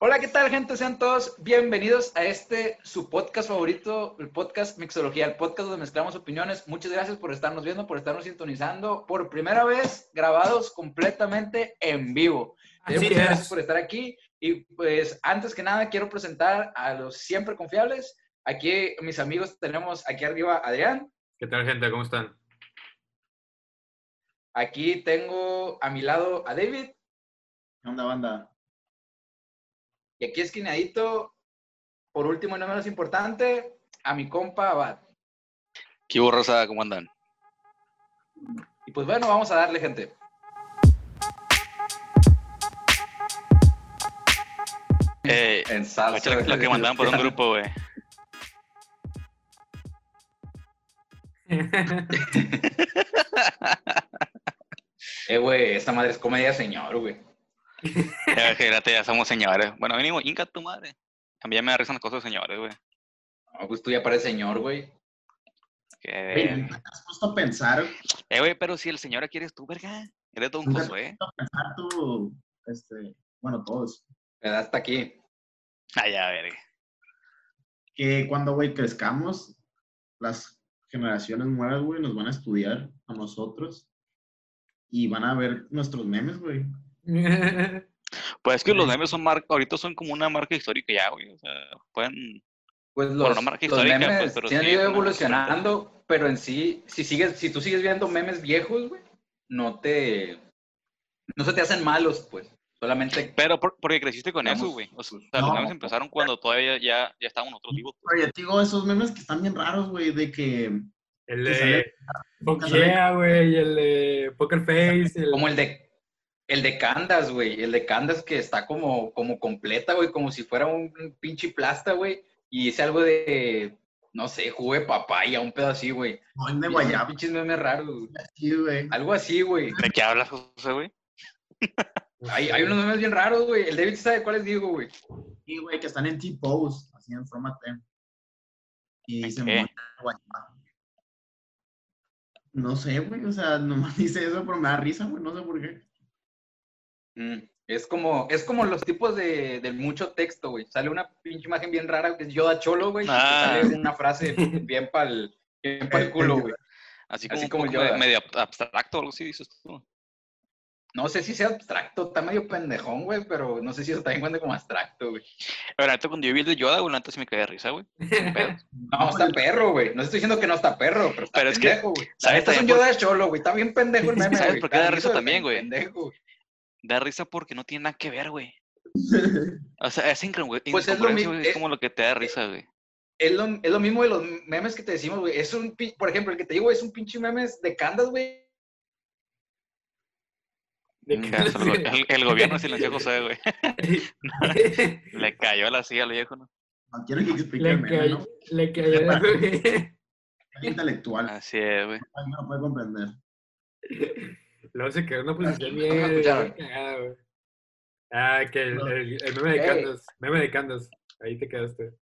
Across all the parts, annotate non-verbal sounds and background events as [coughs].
Hola, ¿qué tal, gente? Sean todos bienvenidos a este, su podcast favorito, el podcast Mixología, el podcast donde mezclamos opiniones. Muchas gracias por estarnos viendo, por estarnos sintonizando. Por primera vez, grabados completamente en vivo. Así Muchas es. gracias por estar aquí. Y pues, antes que nada, quiero presentar a los siempre confiables. Aquí, mis amigos, tenemos aquí arriba a Adrián. ¿Qué tal, gente? ¿Cómo están? Aquí tengo a mi lado a David. ¿Qué onda, banda? Y aquí esquinadito, por último y no menos importante, a mi compa Abad. ¿Qué hubo, Rosa? ¿Cómo andan? Y pues bueno, vamos a darle, gente. Eh, En salsa. lo, lo que mandaban por un [laughs] grupo, güey. [laughs] Eh, güey, esta madre es comedia señor, güey. Ya, fíjate, ya somos señores. Bueno, mínimo, inca tu madre. A mí ya me risa las cosas de señores, güey. No, pues tú ya pareces señor, güey. Que- Güey, ¿nunca te has puesto a pensar, Eh, güey, pero si el señor aquí eres tú, verga. Eres Josué. has puesto a pensar tú, este, bueno, todos, Me da hasta aquí. Ay, ya, verga. que cuando, güey, crezcamos, las generaciones nuevas, güey, nos van a estudiar a nosotros y van a ver nuestros memes, güey. Pues es que los memes son marca, ahorita son como una marca histórica ya, güey. O sea, pueden. Pues Bueno, los, no marca los histórica, memes pues, pero sí han ido evolucionando, pero en sí, si sigues, si tú sigues viendo memes viejos, güey, no te, no se te hacen malos, pues. Solamente, Pero por- porque creciste con Vamos, eso, güey. O sea, pues, los no. memes empezaron cuando todavía ya, ya estábamos nosotros vivos. pues. Pero te digo, esos memes que están bien raros, güey, de que... El de yeah, güey, el de Poker Face. El... como el de, el de Candas, güey, el de Candas que está como, como completa, güey, como si fuera un, pinche plasta, güey, y dice algo de, no sé, jugo de papaya, un pedo así, güey. No, de guayaba, Pinches memes raros, güey. sí, güey. Algo así, güey. ¿De qué hablas, José, güey? [laughs] Hay, unos memes bien raros, güey. El David sabe cuáles digo, güey. Sí, güey, que están en T-Pose, así en forma T. Y dicen, qué? "Moña de guayaba". No sé, güey, o sea, nomás [laughs] dice eso, pero me da risa, güey, no sé por qué. Mm, Es como, es como los tipos de, de mucho texto, güey. Sale una pinche imagen bien rara que es Yoda Cholo, güey. y Ah. Sale una frase [laughs] bien pa'l, bien pa'l culo, güey. Así como, Así un como poco yo, me- ¿verdad? medio ab- abstracto o algo así, dices tú. No sé si sea abstracto, está medio pendejón, güey, pero no sé si eso también cuenta como abstracto, güey. Pero ahorita cuando yo vi el de Yoda, güey, neta sí me caí de risa, güey. [laughs] No, está perro, güey. No estoy diciendo que no está perro, pero está Pero es que, pendejo, güey. La ¿sabes neta es un también por- Yoda Cholo, güey. Está bien pendejo el [laughs] meme, ¿Sabes por qué Está da risa también, güey? pendejo, güey. Da risa porque no tiene nada que ver, güey. [laughs] O sea, esa incongru- Pues es lo incongruencia, mi- güey, es eh, como lo que te da risa, güey. Es lo, es lo mismo de los memes que te decimos, güey. Es un, por ejemplo, el que te digo es un pinche memes de Candas, güey. Que- el, el- gobierno silenció a José, güey. [laughs] Le cayó la silla al viejo, ¿no? No quiero que explique el le, meme, cayó, ¿no? le cayó. [laughs] Es intelectual, Así es, güey. no puede comprender. Luego se quedó en una posición bien, cagada, güey. Ah, que el, el, el meme de. Candas. Meme de Candas. Ahí te quedaste.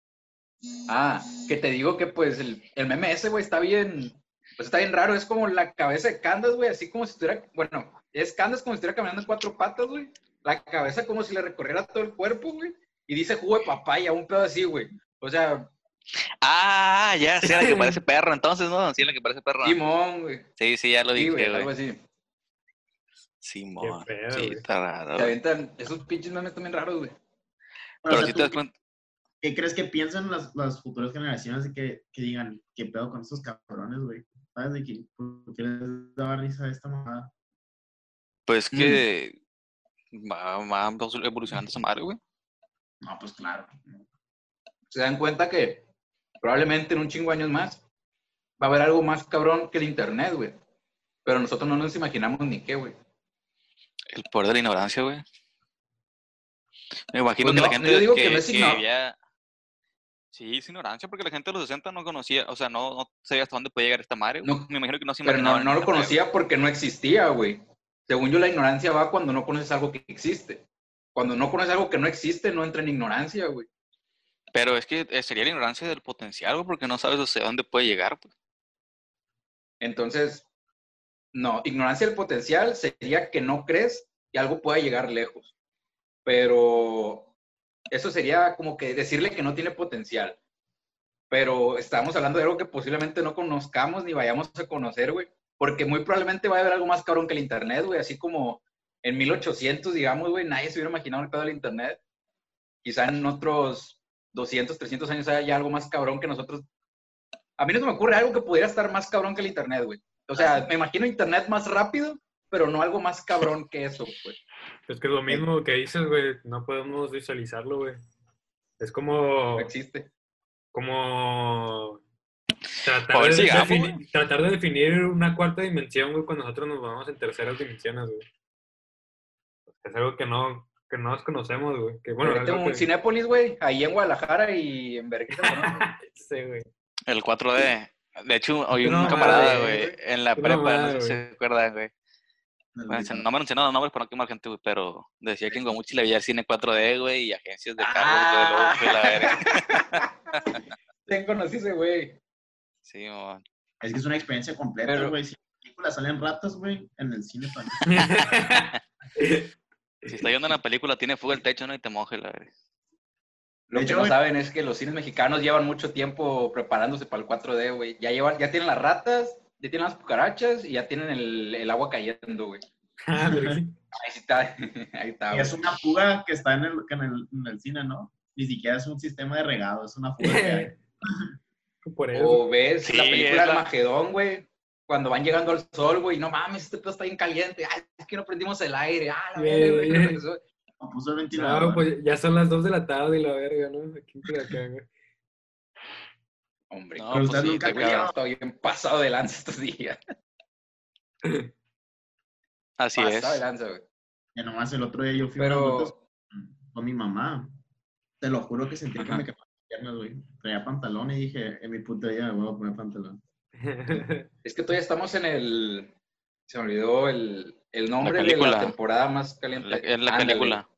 Ah, que te digo que pues el, el meme ese, güey, está bien, pues está bien raro. Es como la cabeza de Candas, güey, así como si estuviera, bueno, es Candas como si estuviera caminando en cuatro patas, güey. La cabeza como si le recorriera todo el cuerpo, güey. Y dice jugo de papaya, un pedo así, güey. O sea, Ah, ya, sí, la que [laughs] parece perro, entonces, ¿no? Sí, la que parece perro. Simón, güey. Sí, sí, ya lo Sí, dije, güey, así. Simón. Qué pedo, Sí, güey. está raro. Se güey. aventan esos pinches memes también raros, güey. Pero Pero, o sea, si ¿tú te das cuenta. ¿Qué crees que piensan las, las futuras generaciones de que, que digan, qué pedo con estos cabrones, güey? ¿Sabes de qué? ¿Por qué les daba risa esta mamada? Pues Mm. que va, va evolucionando esa madre, güey. No, pues claro. Se dan cuenta que probablemente en un chingo de años más va a haber algo más cabrón que el internet, güey. Pero nosotros no nos imaginamos ni qué, güey. El poder de la ignorancia, güey. Me imagino Pues que la gente yo digo que, que no es que ya- Sí, es ignorancia, porque la gente de los 60 no conocía, o sea, no, no sabía hasta dónde podía llegar esta madre. No, Me imagino que no se Pero no, no lo madre, conocía porque no existía, güey. Según yo, la ignorancia va cuando no conoces algo que existe. Cuando no conoces algo que no existe, no entra en ignorancia, güey. Pero es que eh, sería la ignorancia del potencial, güey, porque no sabes hacia dónde puede llegar, pues. Entonces, no, ignorancia del potencial sería que no crees que algo pueda llegar lejos. Pero eso sería como que decirle que no tiene potencial. Pero estamos hablando de algo que posiblemente no conozcamos ni vayamos a conocer, güey. Porque muy probablemente va a haber algo más cabrón que el Internet, güey. Así como en 1800, digamos, güey, nadie se hubiera imaginado el del Internet. Quizá en otros 200, 300 años haya algo más cabrón que nosotros. A mí no me ocurre algo que pudiera estar más cabrón que el Internet, güey. O sea, me imagino Internet más rápido, pero no algo más cabrón que eso, güey. Es que es lo mismo que dices, güey. No podemos visualizarlo, güey. Es como, No existe. como tratar ver, de, sigamos, defini- güey. tratar de definir una cuarta dimensión, güey, cuando nosotros nos vamos en terceras dimensiones, güey. Es algo que no, que no desconocemos, güey. Que bueno, Ahorita algo un que- Cinépolis, güey, ahí en Guadalajara y en Vergüenza. ¿no? [laughs] Sí, güey. El 4D. De hecho, hoy No un camarada, güey. en la No prepa, no sé si se güey. acuerdan, güey. No me mencionaron nombres para no quemar gente, güey, pero decía que en Guamuchi le veía cine 4D, güey, y agencias de carros, Ah. güey, la verga. [laughs] ¿Quién conocí ese güey? Sí, man. Es que es una experiencia completa, güey. Si en la película salen ratas, güey, en el cine también. [laughs] Si está viendo una película, tiene fuego el techo, ¿no? Y te moje, la verga. Lo De que hecho, no saben es que los cines mexicanos llevan mucho tiempo preparándose para el 4D, güey. Ya llevan, ya tienen las ratas, ya tienen las cucarachas y ya tienen el, el agua cayendo, güey. [laughs] Ah. Ahí sí está, [laughs] ahí está, Y es una fuga que está en el, en, el, en el cine, ¿no? Ni siquiera es un sistema de regado, es una fuga que hay. [laughs] Por eso. O ves la película es la- Armagedón, güey. Cuando van llegando al sol, güey, no mames, este pedo está bien caliente. Ay, es que no prendimos el aire. Ah, la Bien, bien. No puso el ventilador. No, pues ya son las 2 de la tarde y la verga, ¿no? Aquí en Culiacán, güey. Hombre, No, pues usted sí, nunca ya cabrón. está bien pasado de lanza estos días. [laughs] Así pasado de es. lanza, güey. Ya nomás el otro día yo fui Pero, con, con mi mamá. Te lo juro que sentí que Ajá. me quemaban las piernas, güey. Traía pantalón y dije, en mi puta vida me voy a poner pantalón. [laughs] es que todavía estamos en el. Se me olvidó el, el nombre de la temporada más caliente. La- es la Ándale. película.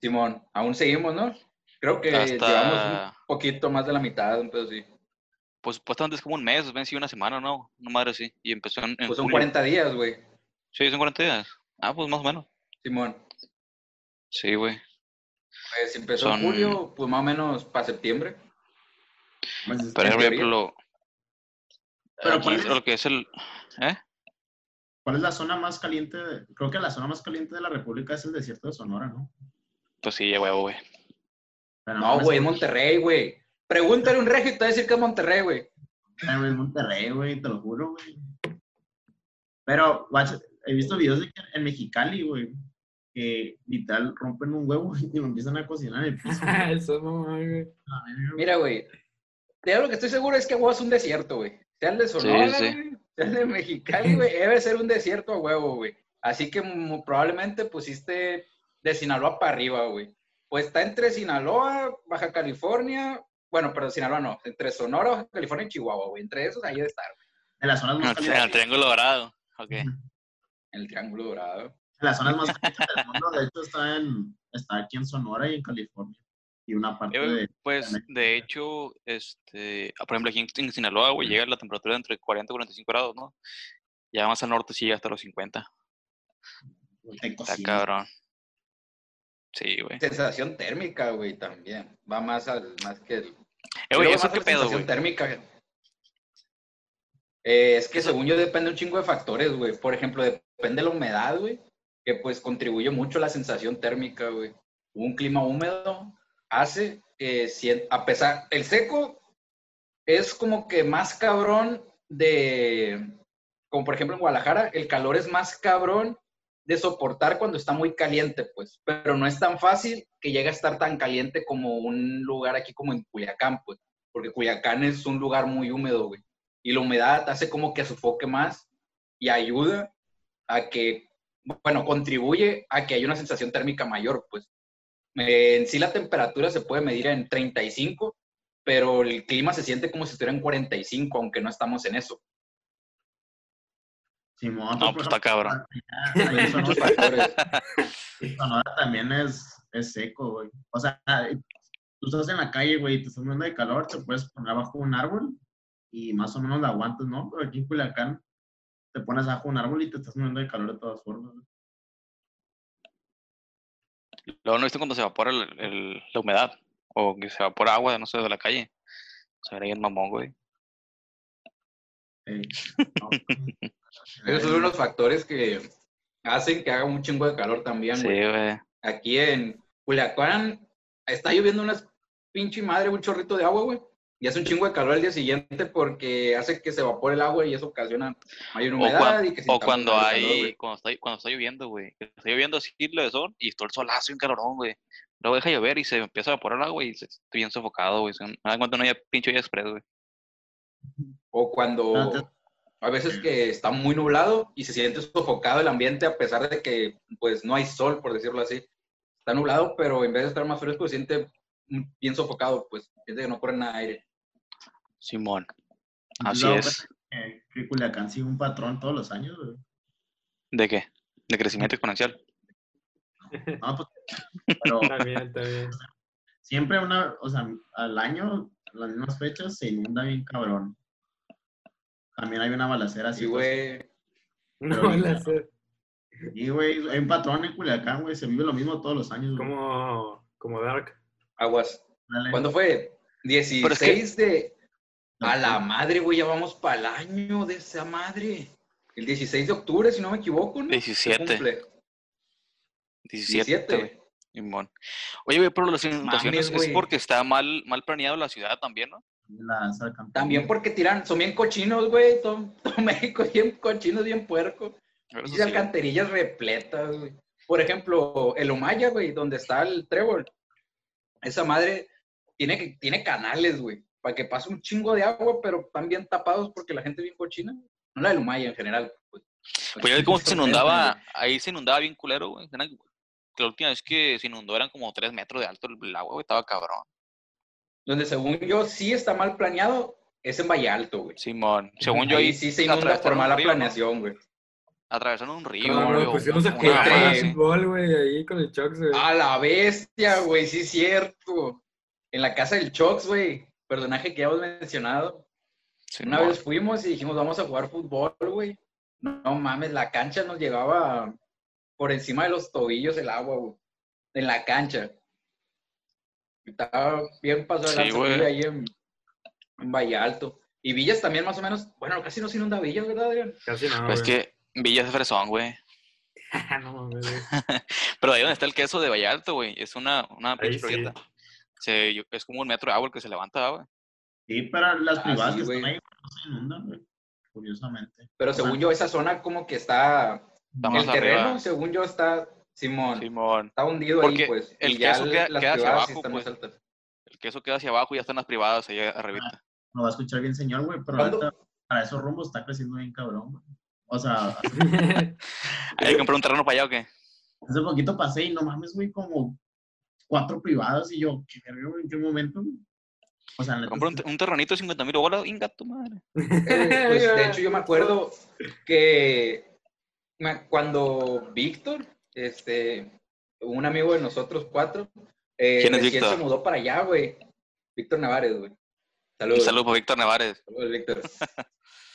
Simón, aún seguimos, ¿no? Creo que Hasta- llevamos un poquito más de la mitad, un pedo así. Pues supuestamente es como un mes, ven, sí, una semana, ¿no? Una madre así. Y empezó en, en Pues son julio. 40 días, güey. Sí, son 40 días. Ah, pues más o menos. Simón. Sí, güey. Pues si empezó en julio, pues más o menos para septiembre. Pues, Pero, por ejemplo, Pero aquí ¿cuál es? lo que es el... ¿Eh? ¿Cuál es la zona más caliente? de- Creo que la zona más caliente de la República es el desierto de Sonora, ¿no? Pues sí, huevo, güey. No, güey, es Monterrey, güey. Pregúntale a un regio y te va a decir que es Monterrey, güey. Eh, Es Monterrey, güey, te lo juro, güey. Pero, guacha, he visto videos de que en Mexicali, güey, que literal rompen un huevo [laughs] y lo empiezan a cocinar en el piso. [laughs] Eso, mamá, güey. Mira, güey. De algo que estoy seguro es que Agua es un desierto, güey. Sea el de Sonora, sí. güey, sea el de Mexicali, güey, [laughs] debe ser un desierto a huevo, güey. Así que probablemente pusiste de Sinaloa para arriba, güey. Pues está entre Sinaloa, Baja California, bueno, pero Sinaloa no, entre Sonora, Baja California y Chihuahua, güey. Entre esos ahí debe estar, güey, En las zonas más el, en el calientes. Triángulo Dorado. Ok. en el Triángulo Dorado. En las zonas más calientes del mundo, de hecho, está, en, está aquí en Sonora y en California. Y una parte Eh, de... Pues, de hecho, este, ah, por ejemplo, aquí en, en Sinaloa, güey, llega la temperatura entre 40 y 45 grados, ¿no? Ya más al norte sí llega hasta los 50. de Está cabrón. Sí, güey. Sensación térmica, güey, también. Va más al, más que el... Eh, güey, ¿eso qué pedo, sensación güey? térmica. Eh, es que según yo depende un chingo de factores, güey. Por ejemplo, depende de la humedad, güey, que pues contribuye mucho a la sensación térmica, güey. Un clima húmedo hace que sien- a pesar, el seco es como que más cabrón de, como por ejemplo en Guadalajara, el calor es más cabrón de soportar cuando está muy caliente, pues, pero no es tan fácil que llegue a estar tan caliente como un lugar aquí como en Culiacán, pues, porque Culiacán es un lugar muy húmedo, güey, y la humedad hace como que sofoque más y ayuda a que, bueno, contribuye a que haya una sensación térmica mayor, pues. Eh, en sí la temperatura se puede medir en 35, pero el clima se siente como si estuviera en 45, aunque no estamos en eso. Simón, No, pues está cabrón. Sonora [laughs] también es, es seco, güey. O sea, tú estás en la calle, güey, y te estás muriendo de calor, te puedes poner abajo de un árbol y más o menos la aguantas, ¿no? Pero aquí en Culiacán te pones abajo de un árbol y te estás muriendo de calor de todas formas. güey. Luego no viste cuando se evapora el- el- la humedad o que se evapora agua, no sé, de la calle. Se ve bien mamón, güey. No, [laughs] Esos son los factores que hacen que haga un chingo de calor también, Sí, güey. güey. Aquí en Culiacán está lloviendo una pinche madre, un chorrito de agua, güey. Y hace un chingo de calor al día siguiente porque hace que se evapore el agua y eso ocasiona mayor O, humedad cuan- y que o cuando hay, calor, cuando está, cuando está lloviendo, güey. Está lloviendo así lo de sol y todo el solazo y un calorón, güey. Luego deja llover y se empieza a evaporar el agua y se, estoy bien sofocado, güey. Me da cuenta no haya pinche lluvia express, güey. O cuando Antes- a veces que está muy nublado y se siente sofocado el ambiente a pesar de que pues no hay sol, por decirlo así. Está nublado, pero en vez de estar más fresco se siente bien sofocado, pues siente que no corre nada de aire. Simón. ¿no te Así es. Que, que Culiacán sigue un patrón todos los años, güey. ¿De qué? De crecimiento exponencial. No, pues, pero [laughs] También, también. siempre una, o sea, al año, las mismas fechas, se inunda bien cabrón. También hay una balacera así, Así, güey. No, la ahorita- sé. Y, güey, hay un patrón en Culiacán, güey, se vive lo mismo todos los años, güey. Como, como Dark. Aguas. Dale. ¿Cuándo fue? 16 Pero es que- de... A la madre, güey, ya vamos para el año de esa madre. El 16 de octubre, si no me equivoco, ¿no? Se 17. cumple. 17, 17. güey. Simón. Oye, güey, pero las inundaciones es porque está mal, mal planeado la ciudad también, ¿no? La. También porque tiran, son bien cochinos, güey. Todo, todo [laughs] México es bien cochinos, bien puerco. Y sí, alcantarillas repletas, güey. Por ejemplo, el Omaya, güey, donde está el trébol. Esa madre tiene, que- tiene canales, güey, para que pase un chingo de agua, pero están bien tapados porque la gente es bien cochina. No la del Omaya en general. Pues, Pues ya ves cómo se inundaba, ahí se inundaba bien culero, güey. La última vez que se inundó eran como 3 metros de alto el, agua, güey, estaba cabrón. Donde según yo sí está mal planeado, es en Valle Alto, güey. Simón, según yo Ahí ahí sí se inunda por mala planeación, güey. Atravesaron un río, No, güey, a jugar fútbol, güey, ahí con el Chox, güey. A la bestia, güey, sí es cierto. En la casa del Chox, güey, personaje que ya hemos mencionado. Una vez fuimos y dijimos, vamos a jugar fútbol, güey. No, no mames, la cancha nos llegaba por encima de los tobillos el agua, güey. En la cancha. Estaba bien pasado Sí, güey, ahí en, en Valle Alto. Y Villas también más o menos, bueno, casi no se inunda Villas, ¿verdad, Adrián? Casi no, Pues es que Villa es fresón, güey. [laughs] no. [laughs] Pero ahí donde está el queso de Vallarta, güey, es una, una Ahí pinche sí. Se, yo- es como un metro de agua el que se levanta, güey. Sí, pero las Ah, privadas sí, que están güey. ahí no se inundan, güey. Curiosamente. Pero O sea, según yo, esa zona como que está, el terreno, arriba. según yo, está, Simón, Simón. está hundido Porque ahí, pues. el y ya queso queda- las queda hacia abajo, pues. El queso queda hacia abajo y ya están las privadas ahí arribita. Lo va a escuchar bien, señor, güey, pero ahorita, para esos rumbos está creciendo bien cabrón, güey. O sea, [laughs] ¿Hay que comprar un terreno para allá o qué? hace poquito pasé y no mames, güey, como cuatro privadas y yo, ¿qué? ¿En qué momento? O sea, Comprar un, un terrenito de 50 mil bolas, inga tu madre. Eh, [laughs] pues, de hecho, yo me acuerdo que cuando Víctor, este, un amigo de nosotros cuatro, eh, ¿Quién es recién Víctor? se mudó para allá, güey. Víctor Navares, güey. Un Saludos. saludo para Víctor Nevares. Saludos, Víctor.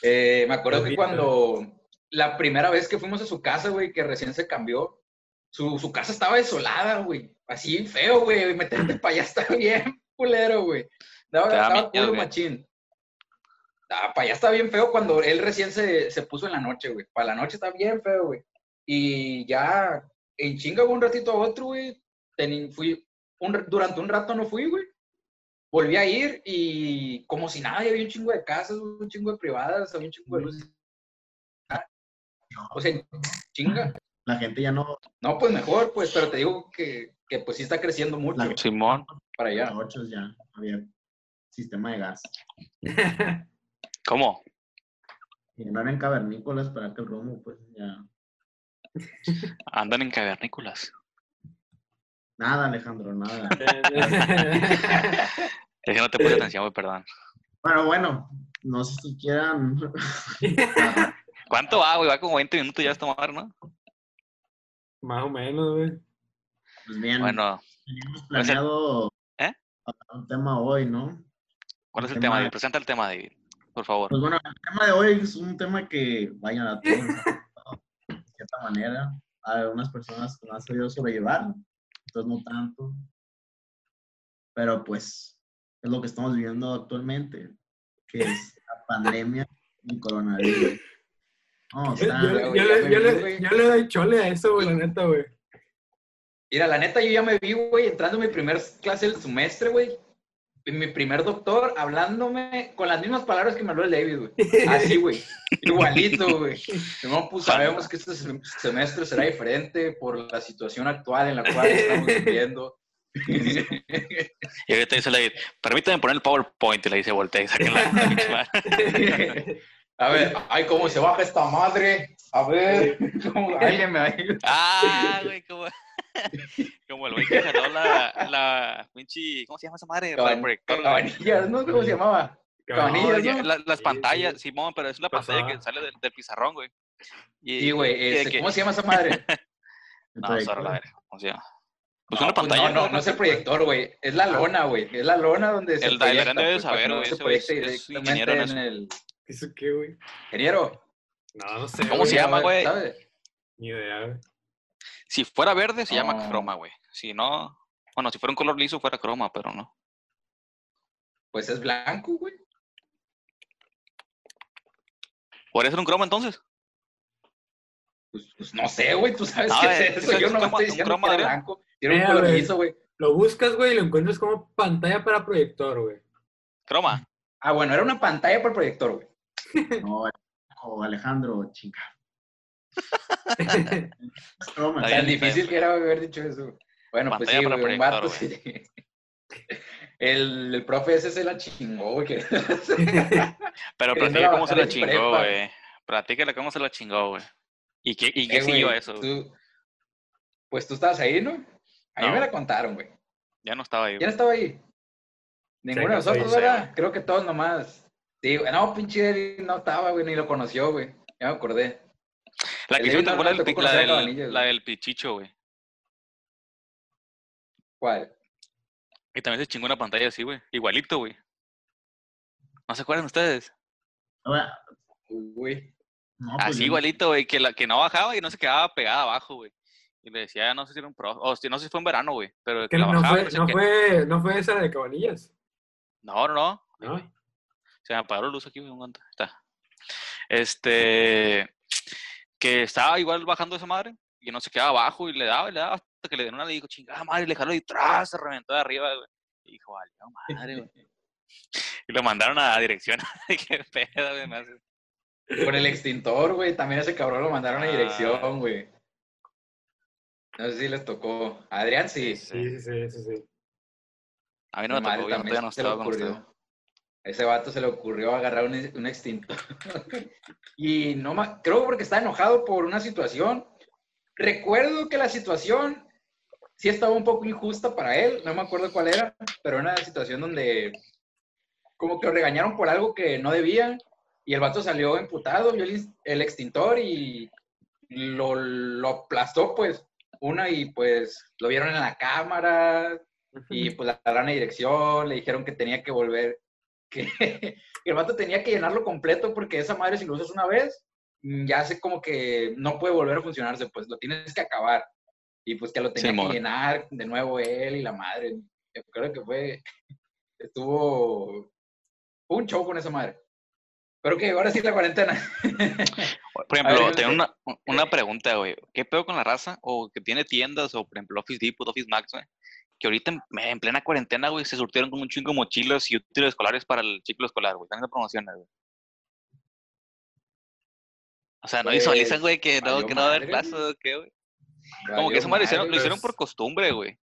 Eh, me acuerdo Saludos, que cuando la primera vez que fuimos a su casa, güey, que recién se cambió, su, su casa estaba desolada, güey. Así feo, güey. Meterte para allá está [laughs] bien culero, güey. Da estaba güey. machín. Ah, para allá está bien feo cuando él recién se, se puso en la noche, güey. Para la noche está bien feo, güey. Y ya en chinga un ratito a otro, güey. Fui, un, durante un rato no fui, güey. Volví a ir y como si nada, ya había un chingo de casas, un chingo de privadas, había un chingo de luces. O sea, chinga. La gente ya no, No, pues mejor, pues, pero te digo que, que pues sí está creciendo mucho La- Simón. para allá. a ocho ya había sistema de gas. [laughs] ¿Cómo? Y no eran cavernícolas para que el rumbo, pues ya. Andan en cavernícolas. Nada, Alejandro, nada. [laughs] [laughs] Es que no te puse atención, güey, perdón. Bueno, bueno, no sé si quieran. ¿Cuánto va, güey? Va como 20 minutos ya esta madre, ¿no? Más o menos, güey. Pues bien, Bueno, teníamos puede ser- planeado ¿Eh? un tema hoy, ¿no? ¿cuál es el El tema, tema- David? Presenta el tema, David, por favor. Pues bueno, el tema de hoy es un tema que, vayan a todos, de cierta manera, a algunas personas que no han sabido sobrellevar. otras no tanto. Pero pues es lo que estamos viviendo actualmente, que es la pandemia y coronavirus. No, Yo, le, me yo vi, le- güey. yo le doy chole a eso, güey, la neta, güey. Mira, la neta, yo ya me vi, güey, entrando en mi primer clase del semestre, güey. Mi primer doctor hablándome con las mismas palabras que me habló el David, güey. [laughs] Así, güey. Igualito, güey. No, pues sabemos que este sem- semestre será diferente por la situación actual en la cual estamos [laughs] viviendo. Y ahorita dice la permítame poner el PowerPoint y le dice voltea y saca la [laughs] A ver, ay, cómo se baja esta madre. A ver, [laughs] ¿cómo alguien me ayuda? Ah, güey, como, [laughs] como el güey que jaló la, la pinche, ¿cómo se llama esa madre? Caban- proyector. Cabanillas, ¿no? ¿Cómo se llamaba? Cabanillas, No, ¿no? la- las pantallas, sí. Simón, pero es la pantalla que sale del, del pizarrón, güey. Y, Sí, güey. este, que- ¿Cómo se llama esa madre? [laughs] No, sorry, la verga, ¿cómo se llama? Pues No, una pues pantalla. no, no, no es el proyector, güey. Es la lona, güey. Es la lona donde se El proyecta. Dailarán debe pues, saber, no güey, es- es ingeniero en en el... ¿Eso qué, güey? Ingeniero. No, no sé. ¿Cómo se llama, güey? Ni idea, güey. Si fuera verde, se llama No. croma, güey. Si no, bueno, si fuera un color liso, fuera croma, pero no. Pues es blanco, güey. ¿Podría ser un croma entonces? Pues, pues no sé, güey. Tú sabes No, qué es es eso. Yo no me estoy un diciendo croma que era blanco. Tiene un Eh, color liso, güey. Lo buscas, güey, y lo encuentras como pantalla para proyector, güey. Croma. Ah, bueno, era una pantalla por proyector, güey. [laughs] No, oh, Alejandro, chinga. [laughs] [laughs] Tan bien, difícil que era haber dicho eso. Bueno, pues sí, güey, un vato sí. El, el profe ese se la chingó, güey. que- Pero platícale cómo se la chingó, güey. Platícale cómo se la chingó, güey. ¿Y qué, y qué Eh, siguió güey, eso? tú- Pues tú estabas ahí, ¿no? A mí No. me la contaron, güey. Ya no estaba ahí. ¿Quién güey. estaba ahí? Ninguno de no nosotros, no sé, ¿verdad? Creo que todos nomás. Sí, güey. No, pinche Eddie no estaba, güey, ni lo conoció, güey. Ya me acordé. La que me no- la, del, la, del, la del pichicho, güey. ¿Cuál? Y también se chingó una pantalla así, güey. Igualito, güey. ¿No se acuerdan ustedes? No, pues Así yo- igualito, güey, que, la, que no bajaba y no se quedaba pegada abajo, güey. Y le decía, no sé si era un pro, o si no sé si fue en verano, güey, pero que Que la no, bajaba. fue, no sé no, qué. fue, no fue esa de cabanillas. No, no, ¿no? Se me apagó la luz aquí, un momento. Está. Este. Que estaba igual bajando esa madre y no se quedaba abajo y le daba y le daba hasta que le dieron una le dijo, chingada madre, le jaló y tras, se reventó de arriba, güey. Y dijo, valió madre, güey. [laughs] Y lo mandaron a la dirección. [laughs] Qué pedo, güey. me hace- Con el extintor, güey. También ese cabrón lo mandaron a Ah. dirección, güey. No sé si les tocó. A Adrián sí. Sí, sí, sí, sí, sí. A mí no me Mi madre tocó, yo no- no estaba ocurrió. Ese vato se le ocurrió agarrar un, un extintor. [laughs] y no creo porque está enojado por una situación. Recuerdo que la situación sí estaba un poco injusta para él, no me acuerdo cuál era, pero era una situación donde como que lo regañaron por algo que no debía y el vato salió emputado, vio el, el extintor y lo, lo aplastó pues una y pues lo vieron en la cámara, y pues la agarraron a dirección, le dijeron que tenía que volver, que, que el vato tenía que llenarlo completo porque esa madre si lo usas una vez, mm, ya sé como que no puede volver a funcionarse, pues lo tienes que acabar. Y pues que lo tenía Simón. que llenar de nuevo él y la madre. Yo creo que fue, estuvo, un show con esa madre. Pero que ahora sí la cuarentena. Por ver, ejemplo, yo tengo una, una pregunta, güey. ¿Qué pedo con la raza? O que tiene tiendas, o por ejemplo Office Depot, Office Max, güey. Que ahorita en, en plena cuarentena, güey, se surtieron con un chingo de mochilas y útiles escolares para el ciclo escolar, güey. Están promociones, güey. O sea, no Pues, visualizan, güey, que no, que no va a haber clases qué, güey. Como que esa madre lo hicieron, lo hicieron pues. por costumbre, güey.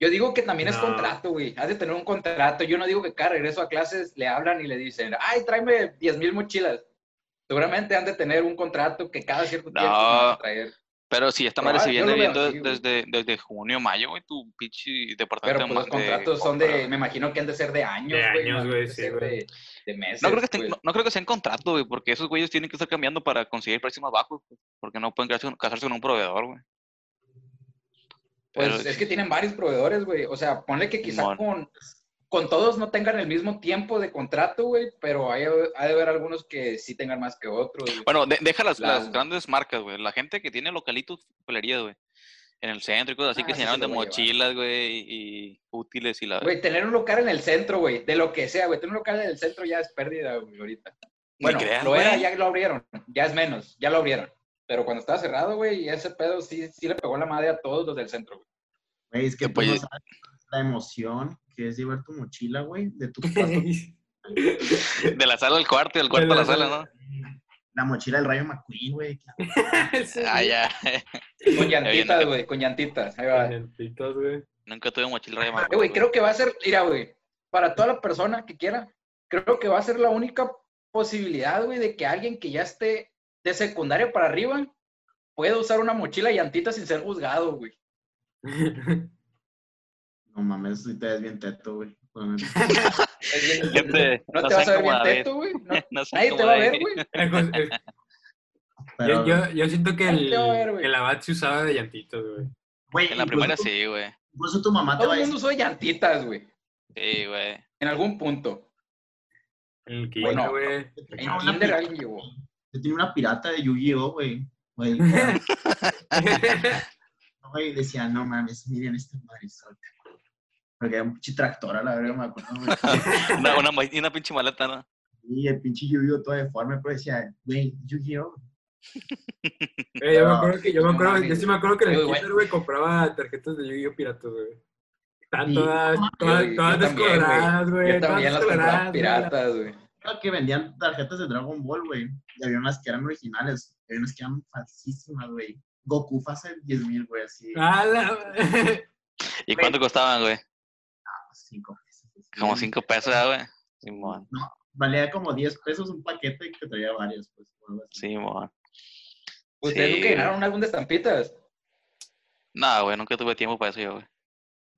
Yo digo que también es contrato, güey. Has de tener un contrato. Yo no digo que cada regreso a clases le hablan y le dicen, ay, tráeme 10 mil mochilas. Seguramente han de tener un contrato que cada cierto tiempo No. van a traer. Pero si esta madre se viene viendo así, güey. desde, desde junio, mayo, güey, tu pinche departamento Pero de pues los contratos son compra, de, güey. me imagino que han de ser de años, De güey. años, güey, de sí, ser güey. de, de meses. No creo, que estén- pues. no, no creo que sea en contrato, güey, porque esos güeyes tienen que estar cambiando para conseguir precios más bajos, pues, porque no pueden casarse, casarse con un proveedor, güey. Pues Pero- es que tienen varios proveedores, güey. O sea, ponle que quizá Simón. con, con todos no tengan el mismo tiempo de contrato, güey, pero hay, hay de haber algunos que sí tengan más que otros. güey. Bueno, de- deja las, Las- las grandes marcas, güey. La gente que tiene localitos, papelerías, güey. en el centro y cosas así Ah, que sí se llenaban se de mochilas, güey, y útiles y la... Güey, tener un local en el centro, güey, de lo que sea, güey. Tener un local en el centro ya es pérdida, güey, ahorita. Bueno, creas, lo era, ya lo abrieron. Ya es menos, ya lo abrieron. Pero cuando estaba cerrado, güey, ese pedo sí, sí le pegó la madre a todos los del centro, güey. Güey, es que pues- no la emoción que es llevar tu mochila, güey, de tu [laughs] cuarto. De la sala al cuarto y del cuarto a la sala, ¿no? La mochila del Rayo McQueen, güey. [laughs] Sí, Ah, ya. [laughs] Con llantitas, güey, con llantitas. Ahí va. Lentitos, güey. Nunca tuve mochila Raya Eh, McQueen, güey, creo que va a ser, mira, güey, para toda la persona que quiera, creo que va a ser la única posibilidad, güey, de que alguien que ya esté de secundaria para arriba pueda usar una mochila y llantitas sin ser juzgado, güey. No mames, si te ves bien teto, güey. [laughs] No no te vas a ver bien teto, güey. No- [laughs] nadie te va a ver, güey. [laughs] Pero, yo, yo, yo siento que el, ver, el abad se usaba de llantitos, güey. güey, En la primera sí, güey. Incluso tu mamá te Todo va a el mundo usa llantitas, güey. Sí, güey. En algún punto. En el que Bueno, güey. "Yo En Kinder pirata- alguien llevó. yo tenía una pirata de Yu-Gi-Oh, güey. Güey, güey, decía, no mames, miren este marisol. Porque era un pinche tractor a la verga, me acuerdo. güey. [laughs] Una, una, y una pinche maleta, ¿no? Y el pinche Yu-Gi-Oh todo deforme, pero decía, güey, Yu-Gi-Oh. Eh, yo me acuerdo que, yo me acuerdo, yo sí me acuerdo que en el kinder, güey, compraba tarjetas de Yu-Gi-Oh piratas, güey. Estaban Sí. todas, todas, Yo- todas yo también, güey. descoloradas, güey. Yo todas también las compraba piratas, güey. Creo que vendían tarjetas de Dragon Ball, güey. Y había unas que eran originales, había unas que eran falsísimas, güey. Goku hace 10 mil, güey, así. [laughs] ¿Y cuánto costaban, güey? Cinco pesos. así. Como cinco pesos, ¿verdad, güey. Simón. No, valía como 10 pesos un paquete que traía varios, pues. Simón. ¿Ustedes Sí, nunca llenaron un álbum de estampitas? No, güey, nunca tuve tiempo para eso yo, güey.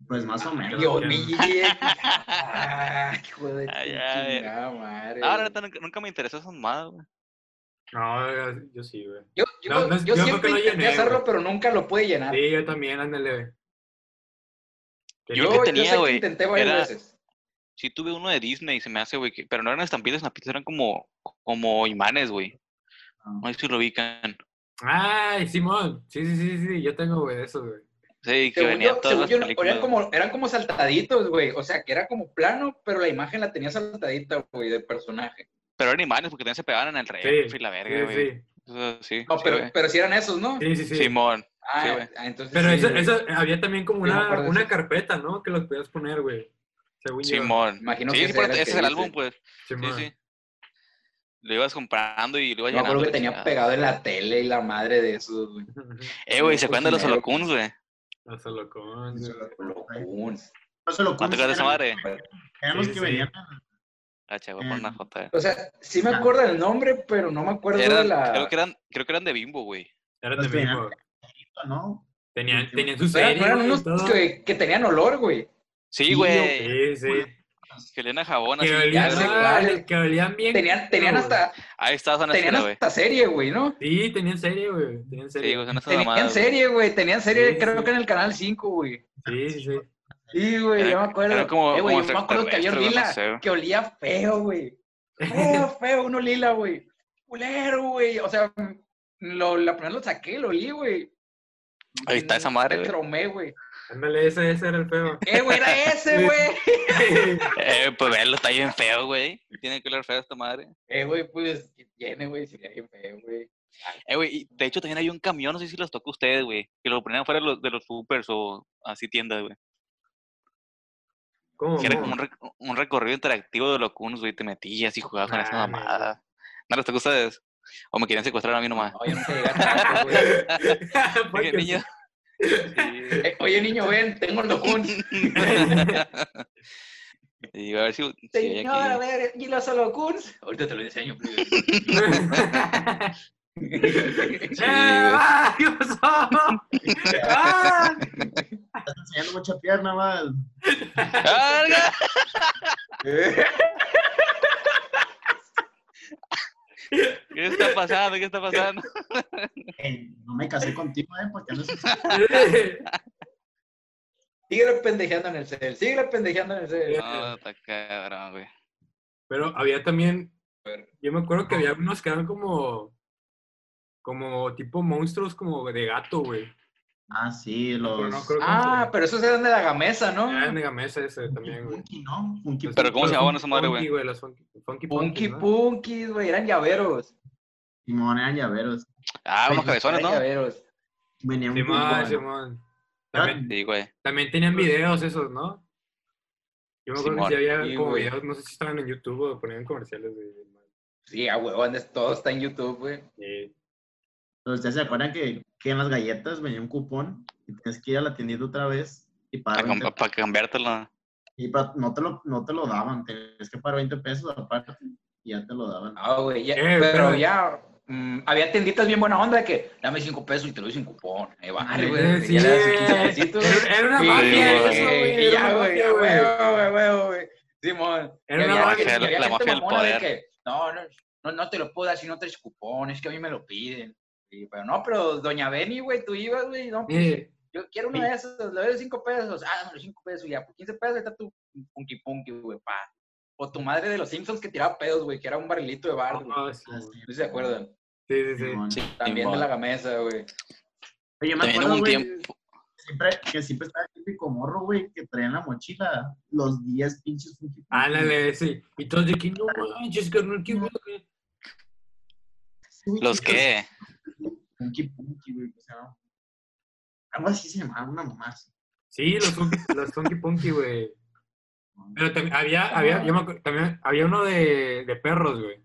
Pues más o menos. Yo. Ay, [laughs] [laughs] hijo de Ay, tu ay. chingada madre. Neta, nunca, nunca me interesó esas mamadas, güey. No, yo sí, güey. Yo, yo, No, no, yo yo creo siempre no intenté llené, hacerlo, güey. pero nunca lo pude llenar. Sí, yo también, ándale, güey. Yo yo, tenía, güey, intenté varias era- veces. Sí tuve uno de Disney, se me hace, güey, que- pero no eran estampitas, estampitas eran como, como imanes, güey. Ah. No sé si lo ubican. Ay, Simón. Sí, sí, sí, sí, yo tengo, güey, de esos, güey. Sí, que Según venían yo, todas según las yo, no- películas. eran, como, eran como saltaditos, güey. O sea, que era como plano, pero la imagen la tenía saltadita, güey, del personaje. Pero eran imanes porque también se pegaban en el refri, la verga, güey. sí, Eso Sí, No, sí, pero, güey. pero sí eran esos, ¿no? sí, sí, sí. Simón. Ah, sí, ah, entonces Pero sí, eso, güey. eso, había también como Sí, una, una carpeta, ¿no? Que los podías poner, güey. Según yo. Simón. Imagino sí, que sí, ese que es el álbum, pues. Sí, Simón. sí. Lo ibas comprando y lo ibas Yo me llenando. acuerdo que la tenía chingada. pegado en la tele y la madre de esos, güey. [laughs] Eh, güey, ¿se Sí, acuerdan de los holocuns, güey? Los holocones, Eso güey. lo- Locuns. No se lo ¿Cuánto ocultes, queda esa madre? Los Sí, que sí. venían Ah, poner una foto. eh. O sea, sí me Ah. acuerdo del nombre, pero no me acuerdo de la... creo, que eran, creo que eran de Bimbo, güey. Eran Los de que mismo. ¿No? Tenían, Sí, tenían su Eran, serie, eran unos que, que tenían olor, güey. Sí, güey. Sí, sí. Que olían a jabón. Que olían, sé cuáles. que olían bien. Tenían, tenían hasta, Ahí está, son tenían güey. hasta serie, güey, ¿no? Sí, tenían serie, güey. Tenían serie. Sí, güey, Tenían serie, güey. Tenían serie, Sí, creo sí. que en el canal 5, güey. Sí, sí, sí. Sí, güey, yo me acuerdo. era como- eh, güey, como yo me acuerdo que había un extraterrestre, lila güey, no sé. que olía feo, güey. Feo, [laughs] feo, uno lila, güey. Culero, güey. O sea, lo, la primera lo saqué, lo olí, güey. Ahí está esa madre, güey. traumé, güey. Ándale, ese, ese era el feo. Eh, güey, era ese, güey. [laughs] Eh, pues verlo, está bien feo, güey. Tiene que oler feo esta madre. Eh, güey, pues, tiene, güey, sería bien feo, güey. Eh, güey, y de hecho también hay un camión, no sé si los tocó a ustedes, güey. Que lo ponían fuera de los, de los supers o así tiendas, güey. ¿Cómo? Que era como un, rec- un recorrido interactivo de locuns, güey. Te metías y jugabas con esa mamada. ¿No les tocó a ustedes? ¿O me quieren secuestrar a mí nomás? No, [laughs] güey. [laughs] Dije, Porque niño. Sí, Eh, oye, niño, ven, tengo el locún. y [laughs] a ver si, si Señor, a ver, ¿y los holocuns? Ahorita te lo enseño. Sí, ¡Ah! ¿Qué pasó? ¡Ah! Estás enseñando mucha pierna, más. ¡Carga! ¿Qué está pasando? ¿Qué está pasando? [laughs] No me casé contigo, ¿eh? Porque andas Síguele [laughs] pendejeando en el cel, síguele pendejeando en el cel. No, está cabrón, güey. Pero había también, yo me acuerdo que había unos que eran como, como tipo monstruos como de gato, güey. Ah, sí, Pero los... no creo que Ah, pero esos eran de la gamesa, ¿no? Era en Megamesa ese también, güey. Funky, ¿no? Funky Pero ¿cómo se los llamaban Funky esa madre, güey? Punky, Los funky, funky Punky ¿no? Punkies, güey, eran llaveros. Simón eran llaveros. Ah, unos Sí, cabezones, Eran ¿no? llaveros. Venían un Simón. Simón. También, Sí, güey. también tenían videos esos, ¿no? Yo me acuerdo Simón. que sí había Sí, como güey. videos, no sé si estaban en YouTube o ponían comerciales de... Sí, a huevo, antes todo está en YouTube, güey. de- Pero ¿Ustedes se acuerdan que, que en las galletas venía un cupón y tienes que ir a la tiendita otra vez y pagar 20 Para cambiártelo. Y pa- no te, lo, no te lo daban, tenías que pagar 20 pesos aparte y ya te lo daban. Ah, güey, ya- Eh, pero ya mm, había tienditas bien buena onda de que dame cinco pesos y te lo doy sin cupón. Eh, vale, güey. Eh, sí, ya le das 15 pesitos, era- una Sí, mafia güey, eso, güey, ya, una güey, güey. güey. Simón. Era una había la mafia del mamona de poder. que, no, no, no, no te lo puedo dar si no traes cupón, es que a mí me lo piden. Sí, pero no, pero doña Beni, güey, tú ibas, güey, no, pues, Eh, yo quiero uno de esos, le doy cinco pesos. Ah, dame los cinco pesos, ya, por 15 pesos ahí está tu punky punky, güey, pa. O tu madre de los Simpsons que tiraba pedos, güey, que era un barrilito de bar, güey. ah, sí, Ah, güey. sí. No se acuerdan. sí, sí, sí. También de la gamesa, güey. Oye, yo me acuerdo, un güey, tiempo. siempre, que siempre estaba el típico morro, güey, que traía en la mochila los 10 pinches. Ándale, sí. Y todos de que no manches, carnal, qué bueno güey, ¿Los que- qué? Funky Punky, güey, o sea, algo así se llamaba, una mamá así. Sí, los los funky punky, güey. Pero también había, había, yo me acuerdo, también había uno de, de perros, güey.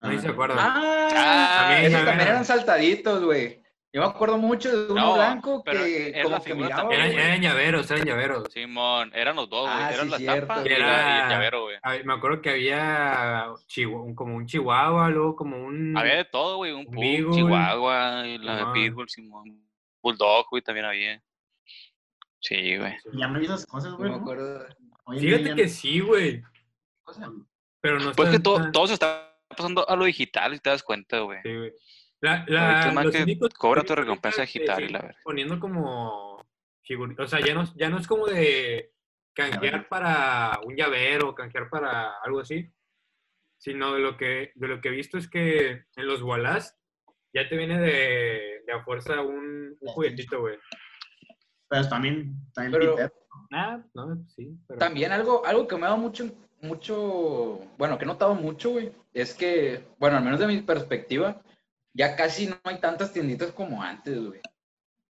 No si se acuerdan. Ah, Ah, también, esos también eran saltaditos, güey. Yo me acuerdo mucho de uno No, blanco pero que era como la que miraba, también, Eran, eran llaveros, eran llaveros. Simón, eran los dos, güey. Ah, eran sí, la cierto. tapa y, Era- y el llavero, güey. Ver, me acuerdo que había como un chihuahua, luego como un... Había de todo, güey. Un Un pug, chihuahua, y la pitbull, Simón. Bulldog, güey, también había. Sí, güey. Y ya no vi esas cosas, No güey. me ¿no? acuerdo. En día Fíjate que no- sí, güey. Pero no Pues que todo, todo se está pasando a lo digital, si te das cuenta, güey. Sí, güey. La, la, es más los que únicos cobra tu recompensa digital y la verga. Poniendo como figuritas. O sea, ya no, ya no es como de canjear para un llavero, canjear para algo así. Sino de lo que, de lo que he visto es que en los Wallace ya te viene de, de a fuerza un, un juguetito, güey. Pero también, también Pero- Peter. Ah, no, sí. Pero... También algo, algo que me ha dado mucho, mucho, bueno, que he notado mucho, güey, es que, bueno, al menos de mi perspectiva, ya casi no hay tantas tienditas como antes, güey.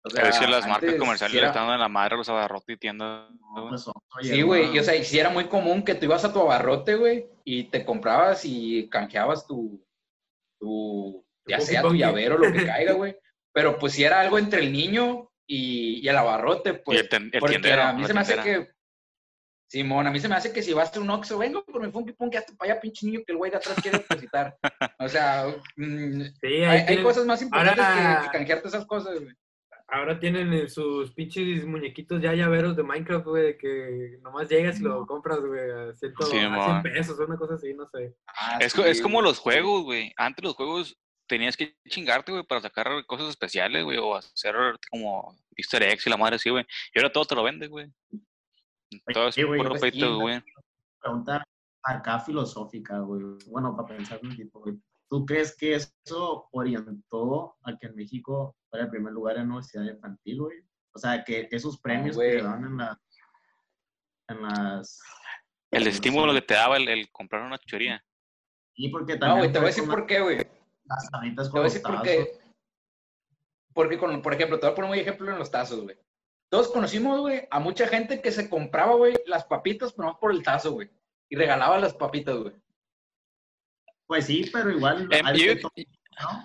O a ver si las marcas comerciales sí le están dando en la madre a los abarrotes y tiendas. No, pues, Sí, güey, y o sea, y sí era muy común que tú ibas a tu abarrote, güey, y te comprabas y canjeabas tu, tu, ya sea tu llavero, lo que [laughs] caiga, güey. Pero pues si era algo entre el niño y, y el abarrote, y pues el, ten- el Porque tiendero. a mí se me hace que. Simón, a mí se me hace que si vas a un Oxxo, vengo por mi funky punky hasta para allá, pinche niño, que el güey de atrás quiere depositar. o sea, mm, [laughs] Sí, hay, ahí hay tienen- cosas más importantes Ahora- que, que canjearte esas cosas, güey. Ahora tienen en sus pinches muñequitos ya llaveros de Minecraft, güey, de que nomás llegas y lo compras, güey, a, ciento- Sí, a 100 mon. pesos, una cosa así, no sé. Ah, Es, sí, es como los juegos, güey. Antes los juegos tenías que chingarte, güey, para sacar cosas especiales, güey, o hacer como easter eggs y la madre así, güey. Y ahora todo te lo vende, güey. Todo es güey, puro pues, win. pregunta acá filosófica, güey. Bueno, para pensar un tipo, güey. ¿Tú crees que eso orientó a que en México fuera el primer lugar en universidad infantil, güey? O sea, que esos premios que güey. le dan en, la, en las... El estímulo que te daba el, el comprar una chuchería. Y porque No, también... güey, te voy a decir con por qué, güey. Las sanitas Te con voy a los decir por qué. Porque, con, por ejemplo, te voy a poner un ejemplo en los tazos, güey. Todos conocimos, güey, a mucha gente que se compraba, güey, las papitas, pero no por el tazo, güey. Y regalaba las papitas, güey. Pues sí, pero igual... Hay yo, digo todo, que- ¿no?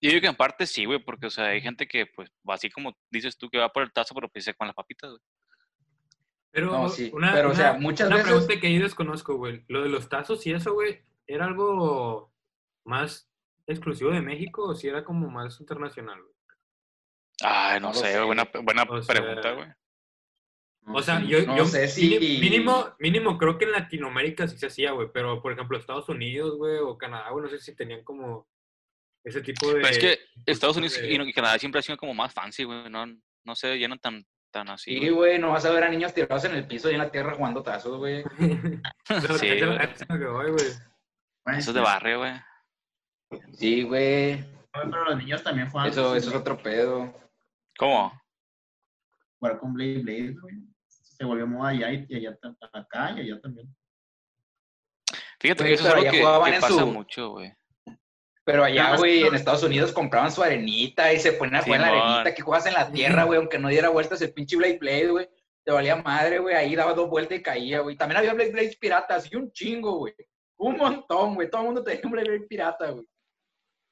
yo digo que en parte sí, güey, porque, o sea, hay gente que, pues, así como dices tú que va por el tazo, pero pues con las papitas, güey. Pero, No, sí, una, pero, o sea, una- muchas una veces- pregunta que yo desconozco, güey. Lo de los tazos y eso, güey, ¿era algo más exclusivo de México o si era como más internacional, güey? Ay, no, No sé, sé. buena, buena O pregunta, güey. No, O sea, yo, no yo sé si- mínimo, mínimo creo que en Latinoamérica sí se hacía, güey, pero por ejemplo Estados Unidos, güey, o Canadá, güey, no sé si tenían como ese tipo de... Pero es que Estados Unidos de- y Canadá siempre ha sido como más fancy, güey. No, no se llenan tan, tan así. Sí, güey. no vas a ver a niños tirados en el piso y en la tierra jugando tazos, güey. [laughs] Sí, Eso es de barrio, güey. Sí, güey. Pero los niños también juegan. Eso, eso es otro pedo. ¿Cómo? Jugar con Blade Blade, güey. Se volvió moda allá y, allá acá y allá también. Fíjate que eso es algo que, jugaban que en pasa su- mucho, güey. Pero allá, güey, en Estados Unidos compraban su arenita y se ponían a jugar en la arenita que juegas en la tierra, güey, aunque no diera vueltas el pinche Blade Blade, güey. Te valía madre, güey, ahí daba dos vueltas y caía, güey. También había Blade Blades piratas y un chingo, güey. Un montón, güey. Todo el mundo tenía un Blade Blade pirata, güey.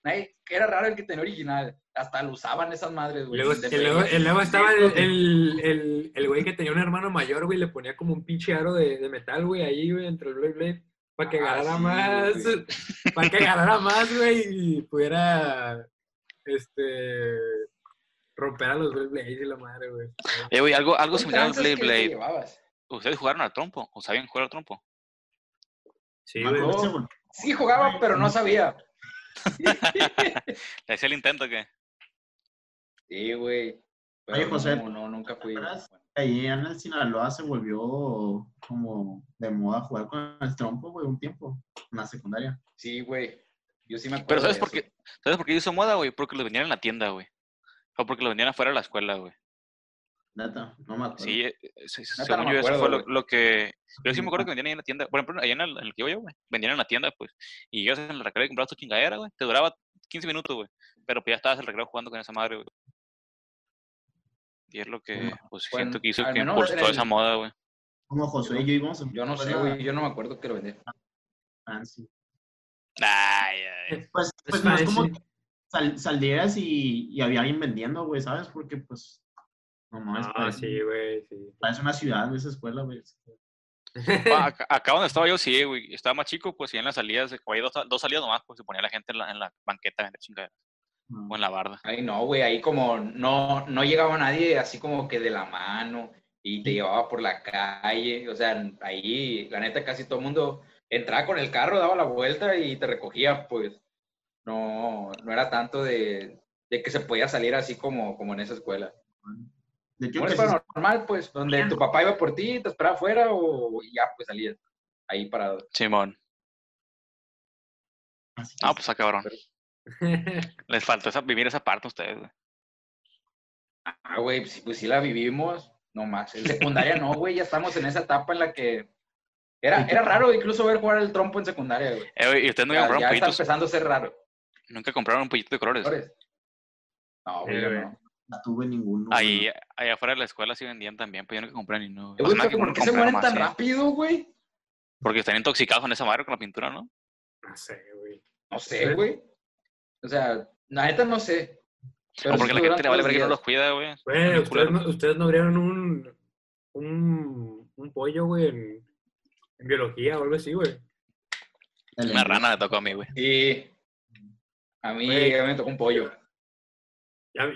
Nadie, que era raro el que tenía original. Hasta lo usaban esas madres, güey. luego, de y luego- estaba el, el, el, el güey que tenía un hermano mayor, güey, le ponía como un pinche aro de, de metal, güey, ahí, güey, entre el Blade Blade, para que Ah, agarrara sí, más, güey. [laughs] para que agarrara más, güey, y pudiera, este, romper a los Blade Blades y la madre, güey. Eh, güey, algo, algo Con similar al Blade Blade. ¿Ustedes jugaron al trompo? ¿O sabían jugar al trompo? Sí, güey. Sí jugaba, pero no sabía. ¿Le hacía el intento que Sí, güey. Oye, José, no, no, nunca fui. Ahí en el Sinaloa se volvió como de moda jugar con el trompo, güey, un tiempo, en la secundaria. Sí, güey. Yo sí me acuerdo. Pero ¿sabes de por eso. qué? ¿Sabes por qué hizo moda, güey? Porque lo vendían en la tienda, güey. O porque lo vendían afuera de la escuela, güey. Neta, no me acuerdo. Sí, eh, eh, según no yo, eso fue lo, que... Yo sí me acuerdo que vendían ahí en la tienda. Por ejemplo, allá en el, en el que iba yo, güey. Vendían en la tienda, pues. Y ibas en el recreo y comprabas tu chingadera, güey. Te duraba 15 minutos, güey. Pero pues ya estabas en el recreo jugando con esa madre, güey. Y es lo que, pues, Bueno, siento que hizo que impulsó el- esa moda, güey. Como Josué y yo íbamos Yo no sé, güey. Yo no me acuerdo que lo vendía. fancy. Ay, ay. Pues, Es pues no es como que sal- salieras y, y había alguien vendiendo, güey, ¿sabes? Porque pues, no Ah, parece, sí, güey, sí. parece una ciudad, esa escuela, güey. [laughs] Acá, acá donde estaba yo, sí, güey. Estaba más chico, pues, y en las salidas, como hay dos, dos salidas nomás, pues, se ponía la gente en la, en la banqueta a vender chingaderas. No. O en la barda. Ay, no, güey. Ahí como no, no llegaba nadie así como que de la mano y te llevaba por la calle. O sea, ahí, la neta, casi todo el mundo entraba con el carro, daba la vuelta y te recogía, pues. No, no era tanto de, de que se podía salir así como, como en esa escuela. De hecho, escuela normal, pues, donde tu papá iba por ti, te esperaba afuera o y ya, pues salías ahí parado. Simón. así Ah, pues, ah, cabrón. [laughs] Les faltó esa, vivir esa parte a ustedes, güey. Ah, güey, pues, sí, pues sí la vivimos, no más. En secundaria no, güey, ya estamos en esa etapa en la que era, era raro incluso ver jugar el trompo en secundaria, güey. Eh, ¿Y ustedes nunca Ya, compraron ya está pollitos? empezando a ser raro. Nunca compraron un pollito de colores. ¿Colores? No, Eh, güey. no. No tuve ninguno. Ahí, güey. afuera de la escuela sí vendían también, pero yo nunca compré ni no. Eh, güey, ¿por qué se mueren tan sí. rápido, güey? Porque están intoxicados con esa madre, con la pintura, ¿no? No sé, güey. No sé, güey. O sea, la neta no sé. Pero porque la gente le vale ver que no los cuida, güey. Ustedes no, ustedes no abrieron un, un, un pollo, güey, en, en biología o algo así, güey. Una rana me tocó a mí, güey. Sí. A mí, Güey. a mí me tocó un pollo.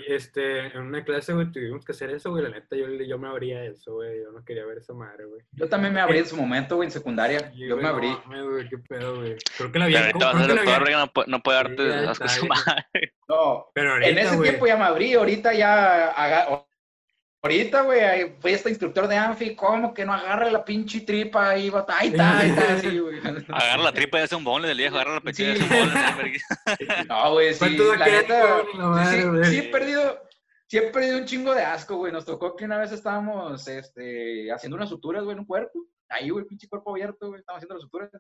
Este, en una clase, güey, tuvimos que hacer eso, güey. La neta, yo, yo me abría eso, güey. Yo no quería ver esa madre, güey. Yo también me abrí en su momento, güey, en secundaria. Sí, Yo güey, me no abrí. mames, güey, qué pedo, güey. Creo que la Pero había... ahorita vas a ser no puede, no puede Sí, darte madre. No, Pero en ahorita, ese güey. tiempo ya me abrí, ahorita ya ahorita, güey, ahí fui este instructor de Anfi, ¿cómo que no agarra la pinche tripa ahí, bata? Ahí está, ahí está, así, güey. [laughs] Agarra la tripa y hace un bonle del viejo, agarra la pechera y Sí. hace un bonle. [laughs] No, güey, sí, ¿Cuánto da la neta, sí, sí he perdido, sí he perdido un chingo de asco, güey. Nos tocó que una vez estábamos, este, haciendo unas suturas, güey, en un cuerpo. Ahí, güey, pinche cuerpo abierto, güey, estábamos haciendo las suturas.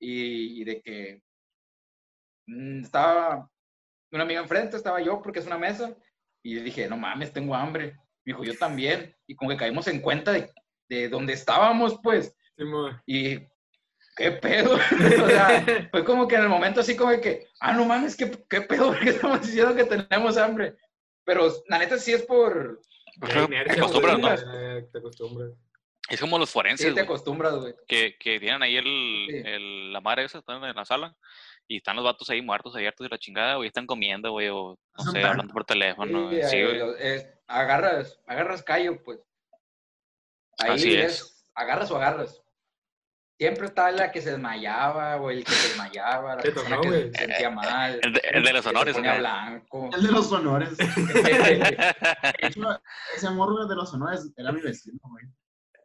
Y, y de que mm, estaba una amiga enfrente, estaba yo, porque es una mesa. Y dije, no mames, tengo hambre. Me dijo, yo también. Y como que caímos en cuenta de, de dónde estábamos, pues. Sí. Y, ¿qué pedo? [laughs] o sea, fue como que en el momento así como que, ah, no mames, ¿qué, qué pedo? [laughs] ¿Por qué estamos diciendo que tenemos hambre? Pero la neta sí es por... Inercia, Te acostumbras, ¿no? ya Te acostumbras. Es como los forenses, Sí te acostumbras, güey. que, que tienen ahí el, Sí. el- la madre esa, están en la sala, y están los vatos ahí muertos, abiertos y la chingada, güey, están comiendo, güey, o no sé, hablando por teléfono. Sí, güey. Sí, güey. lo- es- agarras, agarras callo, pues. Ahí Así es. es. Agarras o agarras. Siempre está la que se desmayaba, o el que se desmayaba, la persona tocó, que güey. se sentía mal. El de, el de los honores, blanco. El de los honores. De [laughs] hecho, ese morro de los honores era mi vecino, güey.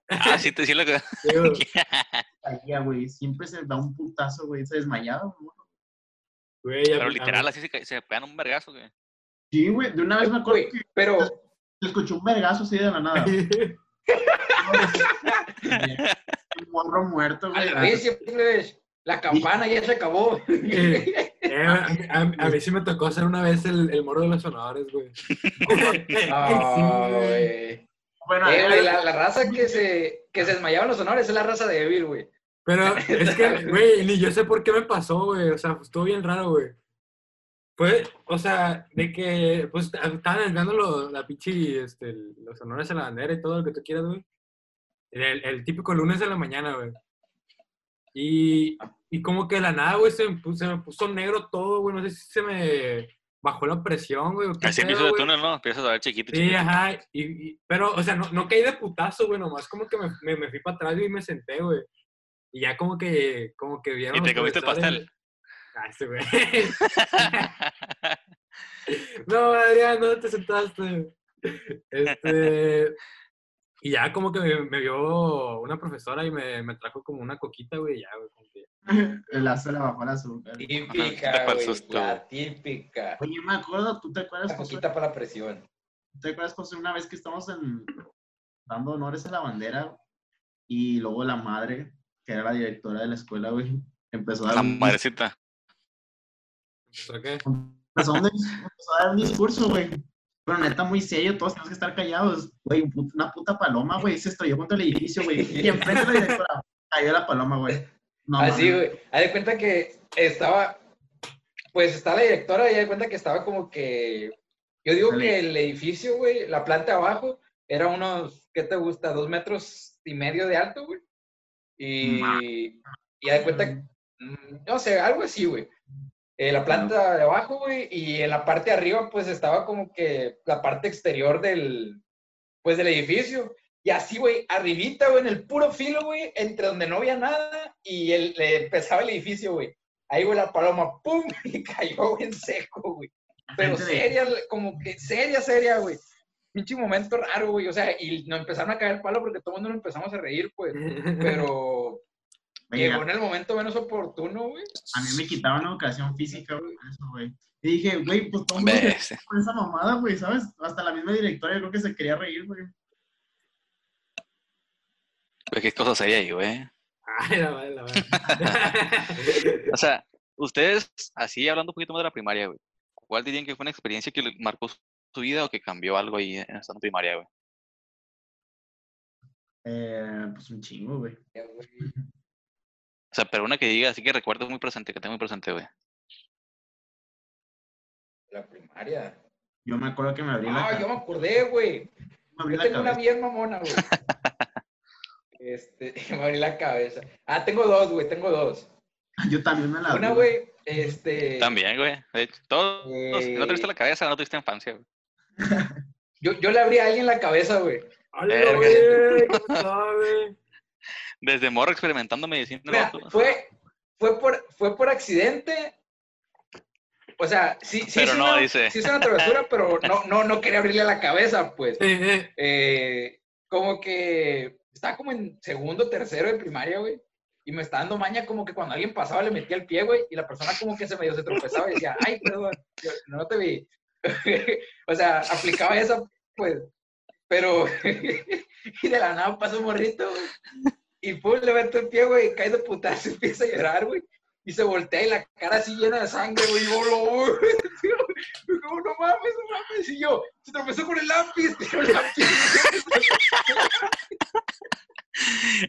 Ah, sí, te sí lo que... Sí, güey. [laughs] Caía, güey. Siempre se da un putazo, güey. Se desmayaba, güey. Güey, a Pero mí- a literal, mí- así se, pegan un vergazo, güey. Sí, güey. De una vez me acuerdo Güey, que pero Se escuchó un vergazo así de la nada. [laughs] un morro muerto, güey. Al recio, plebes. La campana ya se acabó. Eh, [laughs] eh, a, a- a mí sí me tocó ser una vez el, el moro de los sonadores, güey. Ah, güey. Bueno, Eh, güey, la, la raza que se, que se desmayaba en los honores es la raza de Evil, güey. Pero [laughs] es que, güey, ni yo sé por qué me pasó, güey. O sea, pues, estuvo bien raro, güey. Fue, o sea, de que, pues, estaban desviando lo- la pinche, este, los honores a la bandera y todo lo que tú quieras, güey. El, el típico lunes de la mañana, güey. Y, y como que de la nada, güey, se, me puso- se me puso negro todo, güey. No sé si se me bajó la presión, güey. Así empiezo de túnel, ¿no? Empiezas a ver chiquito. Sí, chiquito. ajá. Y, y- pero, o sea, no, no caí de putazo, güey. Nomás como que me, me, me fui para atrás y me senté, güey. Y ya como que, como que vieron Y te comiste pastel. Ah, ese güey. [laughs] no, Adrián, no te sentaste. Este. Y ya como que me, me vio una profesora y me, me trajo como una coquita, güey. Ya, güey. como que- [laughs] el lazo le bajó el azúcar. Típica, Ajá, güey. susto. La típica. Oye, me acuerdo, ¿tú te acuerdas, La José? poquita para la presión. ¿Tú ¿Te acuerdas, José, una vez que estamos en, dando honores a la bandera y luego la madre, que era la directora de la escuela, güey, empezó a dar, La un, madrecita. ¿Pero qué? empezó a dar un empezó a dar un discurso, güey. Pero neta, muy serio, todos tenemos que estar callados. Güey, una puta paloma, güey, se estrelló contra el edificio, güey. Y enfrente de la directora cayó la paloma, güey. No, Así, mames. güey. Haz de cuenta que estaba, pues está la directora y haz de cuenta que estaba como que, yo digo Dale. que el edificio, güey, la planta abajo, era unos, ¿qué te gusta? Dos metros y medio de alto, güey. Y, y haz de cuenta, mm, no sé, algo así, güey. Eh, la planta de abajo, güey, y en la parte de arriba, pues estaba como que la parte exterior del, pues del edificio. Y así, güey, arribita, güey, en el puro filo, güey, entre donde no había nada y el, le empezaba el edificio, güey. Ahí, güey, la paloma, ¡pum! [laughs] Y cayó, güey, en seco, güey. Pero seria, como que seria, seria, güey. Pinche momento raro, güey. O sea, y nos empezaron a caer el palo porque todo el mundo nos empezamos a reír, pues. [laughs] Pero Oye, llegó en el momento menos oportuno, güey. a mí me quitaron educación física, güey, eso, güey. Y dije, güey, pues todo el mundo con esa mamada, güey, ¿sabes? Hasta la misma directora yo creo que se quería reír, güey. Pues qué cosa sería ahí, güey. Ay, la madre, la madre. [laughs] O sea, ustedes, así hablando un poquito más de la primaria, güey. ¿Cuál dirían que fue una experiencia que marcó su vida o que cambió algo ahí en esta primaria, güey? Eh, pues un chingo, güey. [laughs] O sea, pero una que diga así que recuerdo muy presente, que tengo muy presente, güey. La primaria. Yo me acuerdo que me abrí la, Ah, yo me acordé, güey. me abrí Yo la tengo una cabeza. bien mamona, güey. [laughs] Este, [laughs] me abrí la cabeza. Ah, tengo dos, güey, tengo dos. Yo también me la abrí. Una, güey, este. También, güey. De hecho, Todos. Eh. No tuviste la cabeza, no tuviste infancia, güey. [laughs] Yo, yo le abrí a alguien la cabeza, güey. ¡Hola, Verga. güey! ¿Cómo está? Desde morro experimentando medicina. Mira, fue, fue, por, fue por accidente. O sea, sí, sí, Pero es no, una, dice. sí es una travesura, pero no, no, no quería abrirle la cabeza, pues. Eh, como que estaba como en segundo, tercero de primaria, güey. Y me estaba dando maña como que cuando alguien pasaba le metía el pie, güey, y la persona como que se medio se tropezaba y decía, ay, perdón, yo no te vi. [laughs] o sea, aplicaba esa, pues, pero, [laughs] y de la nada pasa un morrito, güey, y pum, le meto el pie, güey, y cae de putazo y [laughs] empieza a llorar, güey, y se voltea y la cara así llena de sangre, güey, y yo, lo, güey, como, no mames, no mames, y yo, se tropezó con el lápiz, tiró el lápiz,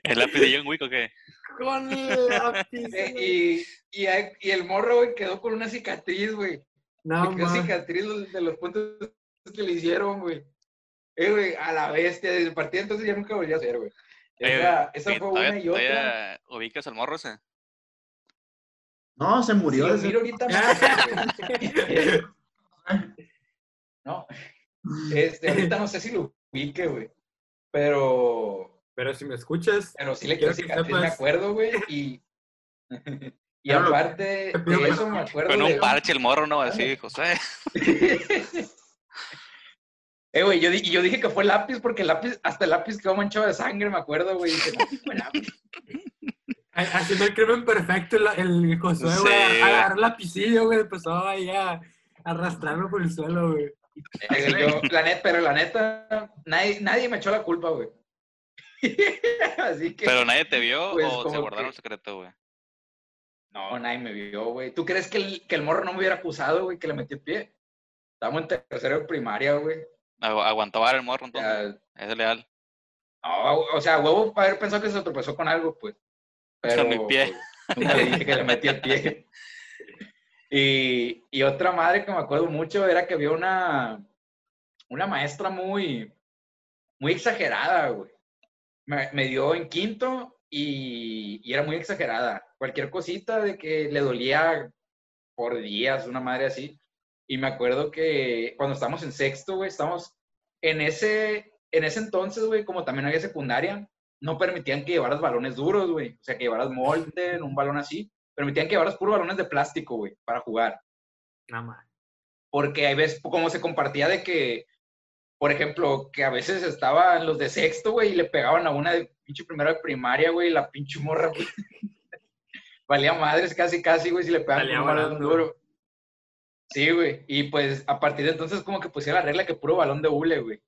¿El lápiz de John Wick o qué? Con el lápiz. Eh, y, y el morro, güey, quedó con una cicatriz, güey. No, Le quedó cicatriz de los puntos que le hicieron, güey. Eh, güey, a la bestia. Desde el partido entonces ya nunca volví a hacer, güey. Eh, Esa, fue ¿todavía- una y otra. ¿Ubicas al morro ese? No, se Si murió. lo desde- miro ahorita. [laughs] No, este, ahorita no sé si lo ubique, güey. Pero, Pero si me escuchas, pero sí le Quiero que cicatriz, me sepas. acuerdo, güey. Y, [laughs] y Pero aparte de eso me acuerdo Con de... un parche el morro, ¿no? Así, José. [laughs] Eh, güey, yo, yo dije que fue lápiz porque el lápiz, hasta el lápiz quedó manchado de sangre, me acuerdo, güey. Dije, no, fue lápiz. ha- haciendo el crimen perfecto, el, el Josué, Sí, güey, güey. agarró el lapicillo, güey, empezó ahí a arrastrarlo por el suelo, güey. Eh, yo, la neta, pero la neta, nadie, nadie me echó la culpa, güey. [laughs] Así que. Pero nadie te vio Pues, o se guardaron que- el secreto, güey. No, nadie me vio, güey. ¿Tú crees que el, que el morro no me hubiera acusado, güey, que le metí el pie? Estamos en tercero de primaria, güey. Agu- Aguantó vara el morro, entonces. Ya, Es leal. no, o sea, huevo para haber pensado que se tropezó con algo, pues. Pero, mi pie. pues, nunca le dije que le metí el pie. Y, y otra madre que me acuerdo mucho era que había una, una maestra muy, muy exagerada, güey. Me, me dio en quinto y, y era muy exagerada. Cualquier cosita de que le dolía por días, una madre así. Y me acuerdo que cuando estábamos en sexto, güey, estábamos en ese, en ese entonces, güey, como también había secundaria, no permitían que llevaras balones duros, güey. O sea, que llevaras molten, un balón así. Permitían que llevaras puros balones de plástico, güey, para jugar Nada más. porque hay veces como se compartía de que, por ejemplo, que a veces estaban los de sexto, güey, y le pegaban a una de pinche primero de primaria, güey, la pinche morra, güey, [laughs] valía madres casi, casi, güey, si le pegaban un balón duro. Sí, güey, y pues a partir de entonces como que pusieron la regla que puro balón de hule, güey.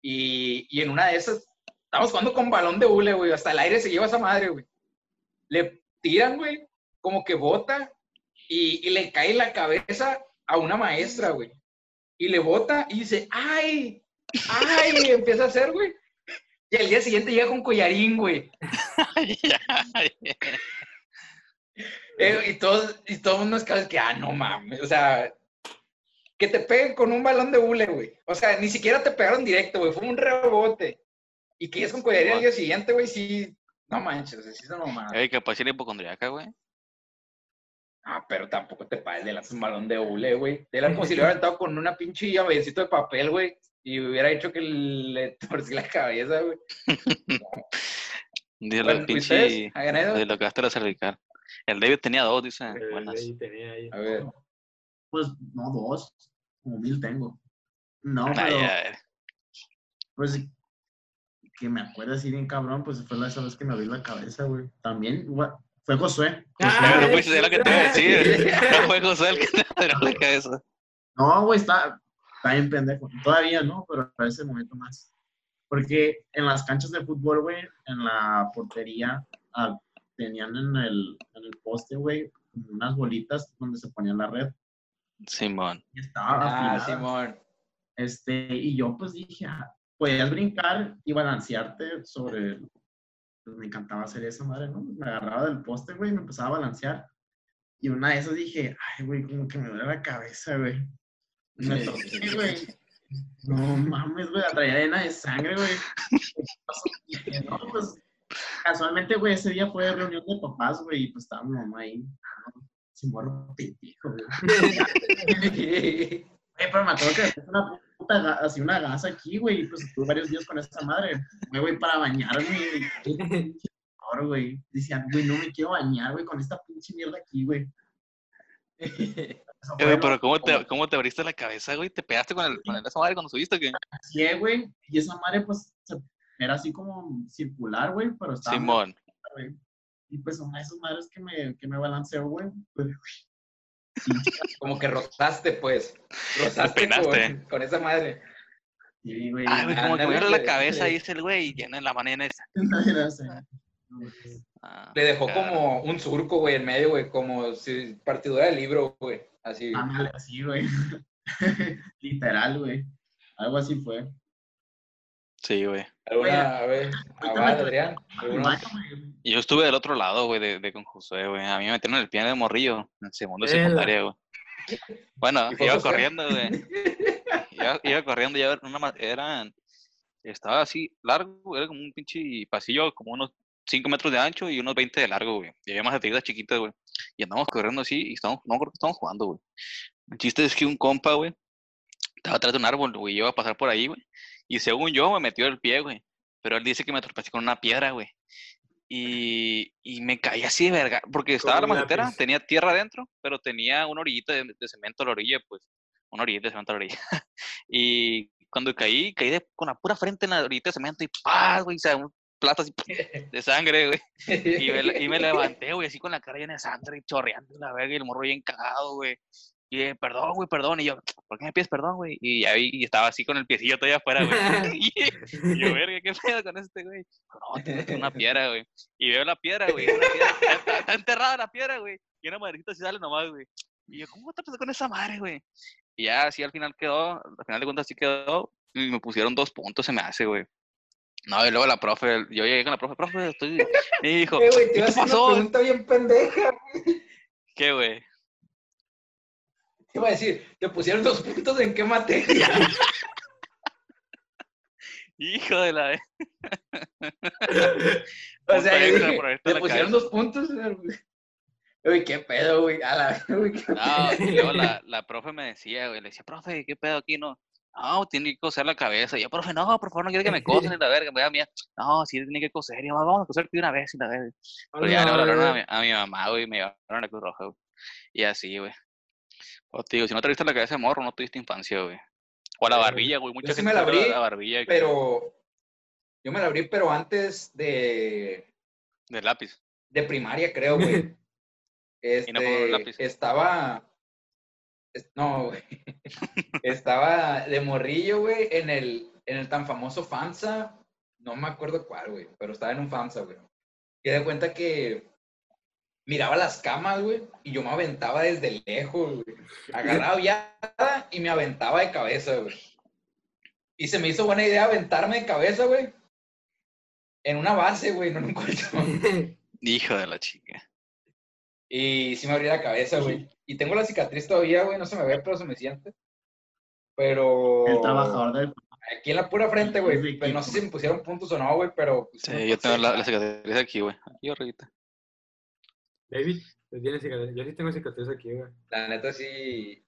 Y, y en una de esas, estamos jugando con balón de hule, güey, hasta el aire se lleva esa madre, güey. Le tiran, güey, como que bota y, y le cae la cabeza a una maestra, güey. Y le bota y dice, ¡ay! ¡Ay! y empieza a hacer, güey. Y al día siguiente llega con collarín, güey. [laughs] Eh, y todos, y todo el mundo es que, ah, no mames. O sea, que te peguen con un balón de hule, güey. O sea, ni siquiera te pegaron directo, güey. Fue un rebote. Y que llegues con collarín al día siguiente, güey, sí. No manches, o sea, sí son nomás. Ey, capaz era hipocondriaca, güey. Ah, pero tampoco te pases de lanzar un balón de hule, güey. Era como si le hubiera [laughs] aventado con una pinche llavecito de papel, güey. Y hubiera hecho que le [laughs] torcí la cabeza, güey. [laughs] Dice Bueno, la ¿y pinche. De lo que hasta la cervical. El David tenía dos, dice. Eh, Buenas. ahí tenía ahí. A ver. Pues no, dos. Como mil tengo. No, Ay, pero ay. pues que me acuerdo así bien cabrón, pues fue la esa vez que me abrí la cabeza, güey. También, gua- fue Josué. Ah, Pero pues sí, es lo que te iba a decir. No [laughs] fue José el que te abrió la cabeza. No, güey, está, está bien pendejo. Todavía no, pero para ese momento más. Porque en las canchas de fútbol, güey, en la portería, ah, tenían en el, en el poste, güey, unas bolitas donde se ponía la red. Simón. Y estaba Ah, afilada. Simón. Este, y yo pues dije, ah, podías brincar y balancearte sobre, pues me encantaba hacer esa madre, ¿no? Me agarraba del poste, güey, y me empezaba a balancear. Y una de esas dije, ay, güey, como que me duele la cabeza, güey. Güey. No mames, güey, la traía llena de sangre, güey. No, pues, [laughs] casualmente, güey, ese día fue reunión de papás, güey, y pues estaba mi mamá ahí. Se muero pendejo, güey. [laughs] Güey, pero me acuerdo que una puta, así una gasa aquí, güey, y pues estuve varios días con esa madre. Me güey, para bañarme, [laughs] güey. Decían, güey, no me quiero bañar, güey, con esta pinche mierda aquí, güey. Eh, güey, pero ¿cómo te, ¿cómo te abriste la cabeza, güey? ¿Te pegaste con, el, con esa madre cuando subiste así, eh, güey, y esa madre, pues, era así como circular, güey, pero estaba... Simón. güey. Y pues una de esas madres que me, que me balanceó, güey, pues, [laughs] Como que rozaste, pues. Rozaste peinaste. con, con esa madre. Sí, güey. Ay, güey, como que me la güey. cabeza, dice el güey, llena en la manera esa. [laughs] Ah, Le dejó claro. como un surco, güey, en medio, güey, como si partidura del libro, güey. Así. Ándale, así, güey. [laughs] Literal, güey. Algo así fue. Sí, güey. ¿Alguna, a ver, Adrián? Yo estuve del otro lado, güey, de, de con Josué, güey. A mí me metieron el pie de morrillo, en segundo de secundaria, güey. Bueno, ¿Y fue iba corriendo, güey. [laughs] Iba, iba corriendo, ya una, eran, estaba así largo, era como un pinche pasillo, como unos 5 metros de ancho y unos 20 de largo, güey. Y había más actividades chiquitas, güey. Y andamos corriendo así y estábamos, no creo que estábamos jugando, güey. El chiste es que un compa, güey, estaba atrás de un árbol, güey, y iba a pasar por ahí, güey. Y según yo, me metió el pie, güey. Pero él dice que me tropecé con una piedra, güey. Y, y me caí así de verga, porque estaba la macetera, lápiz. tenía tierra adentro, pero tenía una orillita de, de cemento a la orilla, pues, una orillita de cemento a la orilla. [laughs] y cuando caí, caí de- con la pura frente en la orillita de cemento y ¡pah! güey, o sea, un plato así [laughs] de sangre, güey. Y me, y me levanté, güey, así con la cara llena de sangre y chorreando la verga y el morro bien cagado, güey. Y eh, perdón, güey, perdón. Y yo, ¿por qué me pides perdón, güey? Y ya vi, y estaba así con el piecillo todavía afuera, güey. [laughs] [laughs] y, yo, verga, ¿qué pedo con este, güey? No, tiene una piedra, güey. Y veo la piedra, güey. está, está enterrada la piedra, güey. Y una madrecita así sale nomás, güey. Y yo, ¿cómo te pasó con esa madre, güey? Y ya así al final quedó, al final de cuentas sí quedó. Y me pusieron dos puntos, se me hace, güey. No, y luego la profe, yo llegué con la profe, profe, estoy. [laughs] Y dijo, Eh, güey, te ¿qué iba a te hacer una pasó? pregunta bien pendeja. ¿Qué, güey? Te iba a decir, ¿te pusieron dos puntos en qué materia? [laughs] Hijo de la. [laughs] o sea, dije, ¿te pusieron dos puntos? Uy, qué pedo, güey. A la, güey, qué No, y luego la, la profe me decía, güey, le decía, profe, ¿qué pedo aquí, no? No, tiene que coser la cabeza. Y yo, profe, no, por favor, no quiero que me [laughs] cosen y la verga, me da mía. No, sí, tiene que coser. Y yo, vamos a coser de una vez y la verga. Pero ya a mi, a mi mamá, güey, y me llevaron a la Cruz Roja, güey. Y así, güey. O te digo, si no te viste la cabeza de morro, no tuviste infancia, güey. O a la barbilla, güey. Mucha Yo sí gente me la abrí, la barbilla Pero yo me la abrí, pero antes de, de lápiz. de primaria, creo, güey. [laughs] Y no Este, lápiz. estaba, es- no, güey. [laughs] estaba de morrillo, güey, en el, en el tan famoso FAMSA. No me acuerdo cuál, güey, pero estaba en un FAMSA, güey. Y de cuenta que miraba las camas, güey, y yo me aventaba desde lejos, güey. Agarraba ya y me aventaba de cabeza, güey. Y se me hizo buena idea aventarme de cabeza, güey. En una base, güey, no en un colchón. [laughs] Hijo de la chica. Y sí me abrí la cabeza, güey. Y tengo la cicatriz todavía, güey. No se me ve, pero se me siente. Pero. El trabajador del... Aquí en la pura frente, güey. Pero no sé si me pusieron puntos o no, güey, pero. pues, Sí, yo tengo la, la cicatriz aquí, güey. Aquí arribita. David, ¿tú tienes cicatriz? Yo sí tengo cicatriz aquí, güey. La neta, sí.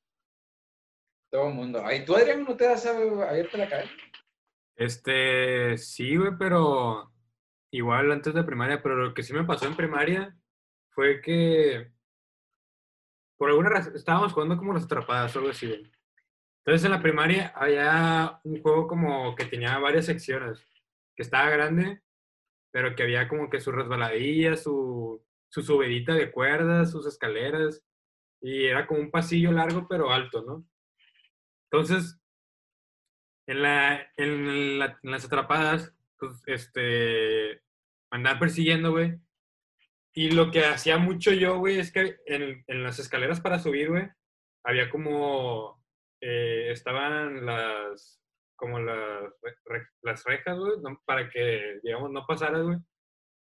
Todo el mundo. Ay, ¿tú, Adrián, no te has abierto la cabeza? Este, sí, güey, pero igual antes de primaria, pero lo que sí me pasó en primaria fue que por alguna razón estábamos jugando como las atrapadas o algo así. Entonces en la primaria había un juego como que tenía varias secciones, que estaba grande, pero que había como que su resbaladilla, su, su subidita de cuerdas, sus escaleras, y era como un pasillo largo pero alto, ¿no? Entonces, en, la, en, la- en las atrapadas, pues, este, andaba persiguiendo, güey. Y lo que hacía mucho yo, güey, es que en, en las escaleras para subir, güey, había como, eh, estaban las, como las, las rejas, güey, para que, digamos, no pasaras, güey.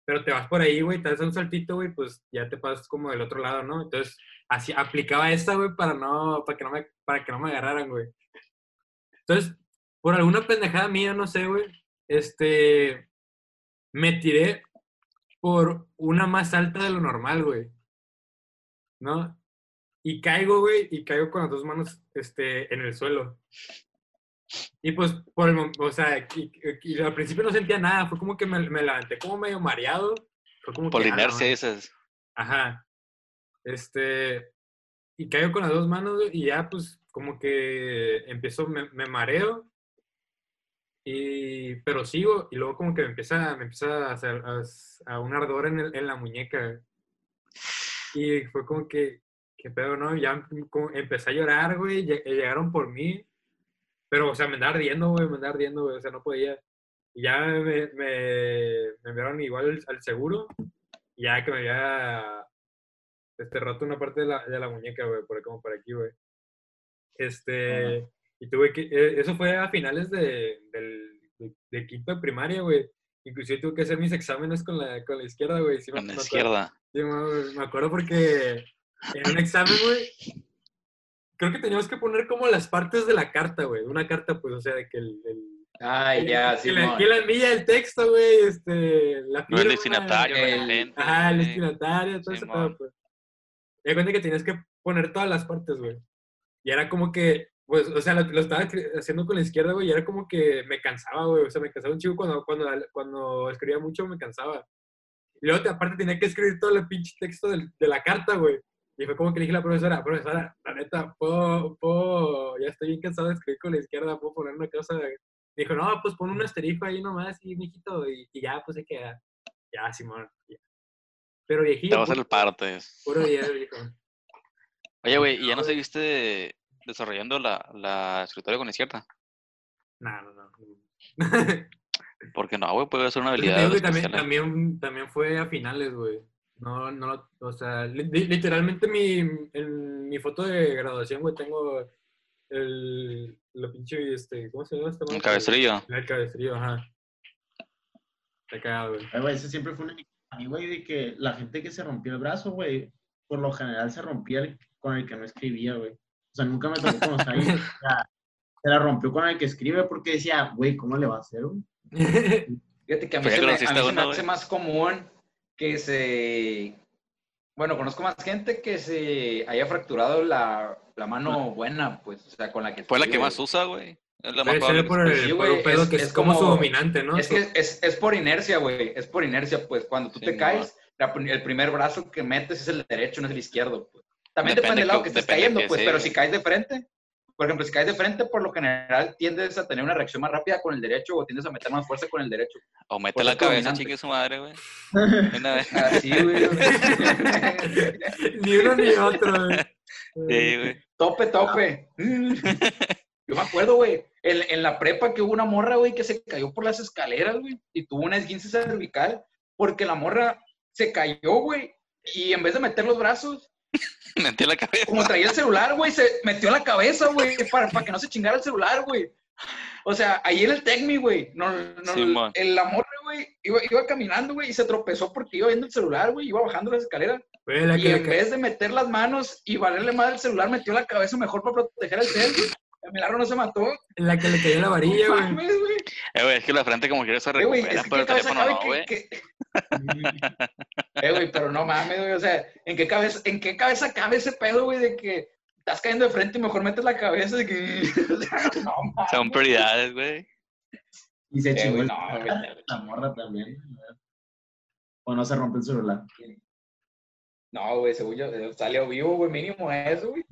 Pero te vas por ahí, güey, te das un saltito, güey, pues ya te pasas como del otro lado, ¿no? Entonces, así, aplicaba esta, güey, para no, para que no me, para que no me agarraran, güey. Entonces, por alguna pendejada mía, no sé, güey, este, me tiré por una más alta de lo normal, güey. ¿No? Y caigo, güey, y caigo con las dos manos, este, en el suelo. Y pues, por el, mom- o sea, y, y al principio no sentía nada, fue como que me, me levanté como medio mareado. Fue como Por que, "Ah, madre". esas. Ajá. Este, y caigo con las dos manos y ya pues como que empiezo, me, me mareo, y, pero sigo y luego como que me empieza, me empieza a hacer a, a un ardor en, el- en la muñeca. Y fue como que, ¿qué pedo, no? Ya como empecé a llorar, güey, lle- llegaron por mí, pero, o sea, me andaba ardiendo, güey, me andaba ardiendo, güey, o sea, no podía. Y ya me, me, me enviaron igual al, al seguro, ya que me había este, roto una parte de la, de la muñeca, güey, por, como por aquí, güey. Este, y tuve que, eh, eso fue a finales de, del, de, de quinto de primaria, güey. Inclusive tuve que hacer mis exámenes con la, con la izquierda, güey. Sí, me- Con la me acuerdo. izquierda. Sí, me, me acuerdo porque en un examen, güey, creo que teníamos que poner como las partes de la carta, güey. Una carta, pues, o sea, de que el... el Ay, ya, sí, que la, la envía el texto, güey, este, la No el destinatario, el- el agente. Ajá, el destinatario, todo Simón. pedo, pues. Me di cuenta que tenías que poner todas las partes, güey. Y era como que, pues, o sea, lo, lo estaba haciendo con la izquierda, güey, y era como que me cansaba, güey. O sea, me cansaba un chico cuando, cuando, cuando escribía mucho, me cansaba. Y luego, te- aparte, tenía que escribir todo el pinche texto del- de la carta, güey. Y fue como que le dije a la profesora, profesora, la neta, puedo, puedo, ya estoy bien cansado de escribir con la izquierda, puedo poner una cosa. Dijo, no, pues pon un asterisco ahí nomás, y mijito, y, y ya, pues se queda. Ya, Simón. ya. Pero Te viejillo, vas a hacer el partes. puro día, viejo. Oye, güey, ¿y ya no seguiste desarrollando la, la escritorio con izquierda? No, no, no. Porque no, güey, puede ser una te habilidad también, también, también fue a finales, güey. No, no, lo- o sea, li- li- literalmente mi, en mi foto de graduación, güey, tengo el, lo pinche, este, ¿cómo se llama esta Un madre? cabestrillo. El cabestrillo, ajá. Está cagado, güey. Ay, güey, ese siempre fue un enigma para mí, güey, de que la gente que se rompió el brazo, güey, por lo general se rompía el- con el que no escribía, güey. O sea, nunca me tocó conocer a alguien que sea- se la rompió con el que escribe porque decía, güey, ¿cómo le va a hacer, güey? [laughs] Fíjate que a mí, se me, a mí se me hace más común que se... Bueno, conozco más gente que se haya fracturado la, la mano buena, pues, o sea, con la que... Fue la que más usa, güey. Es la más que por se- el, Sí, por güey, un pedo es- que es, es como, su como- dominante, ¿no? Es que es, es por inercia, güey, es por inercia, pues, cuando tú Sí, te no. caes, la el primer brazo que metes es el derecho, no es el izquierdo, pues. También Depende depende del lado que- que estés cayendo, que pues, sí, pero si caes de frente, por ejemplo, si caes de frente, por lo general tiendes a tener una reacción más rápida con el derecho o tiendes a meter más fuerza con el derecho. O mete la cabeza, dominante. chingue su madre, güey. [laughs] Una vez. Así, güey. ni uno ni otro, güey. Sí, güey. Tope, tope. [laughs] Yo me acuerdo, güey, en, en la prepa que hubo una morra, güey, que se cayó por las escaleras, güey, y tuvo una esguince cervical porque la morra se cayó, güey, y en vez de meter los brazos, [laughs] Metí la cabeza. como traía el celular, güey, se metió la cabeza, güey, para, para que no se chingara el celular, güey. O sea, ahí en el Tecmi, güey, no, no, Simón. el, la morra, güey, iba, iba caminando, güey, y se tropezó porque iba viendo el celular, güey, iba bajando las escaleras. Güey, la Y en vez de meter las manos y valerle más el celular, metió la cabeza mejor para proteger el cel. El milagro no se mató. la que le cayó la varilla, No güey. mames, güey. Eh, güey, es que la frente como quiera se Eh, güey, recupera, es que pero el teléfono no, que- güey. que- Eh, güey, pero no mames, güey. O sea, ¿en qué cabeza, en qué cabeza cabe ese pedo, güey, de que estás cayendo de frente y mejor metes la cabeza de que. [laughs] No mames. Son prioridades, güey. Y se Eh, chingó güey, no, güey. la morra también. O no se rompe el celular. No, güey, según yo, eh, salió vivo, güey, mínimo eso, güey.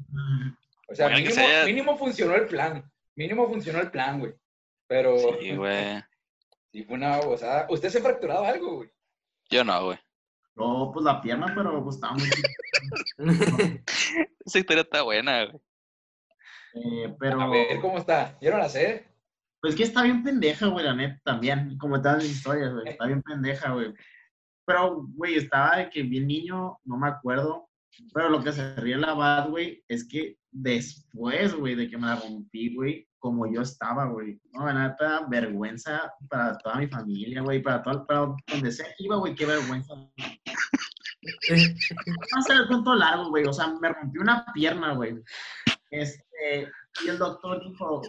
O sea, mínimo, sea- mínimo funcionó el plan. Mínimo funcionó el plan, güey. Pero Sí, güey. [laughs] sí fue una babosada. ¿Usted se ha fracturado algo, güey? Yo no, güey. No, pues la pierna, pero pues estaba muy. [laughs] Esa historia está buena, güey. Eh, pero, A ver cómo está. Yo no la sé. pues que está bien pendeja, güey, la neta, también. Como todas las historias, güey. Está bien pendeja, güey. Pero, güey, estaba de que bien niño, no me acuerdo. Pero lo que se ríe la bad, güey, es que después, güey, de que me la rompí, güey, como yo estaba, güey. No, la neta, vergüenza para toda mi familia, güey, para todo, para donde sea iba, güey, qué vergüenza. Va a ser el cuento largo, güey. O sea, me rompí una pierna, güey. Este, y el doctor dijo,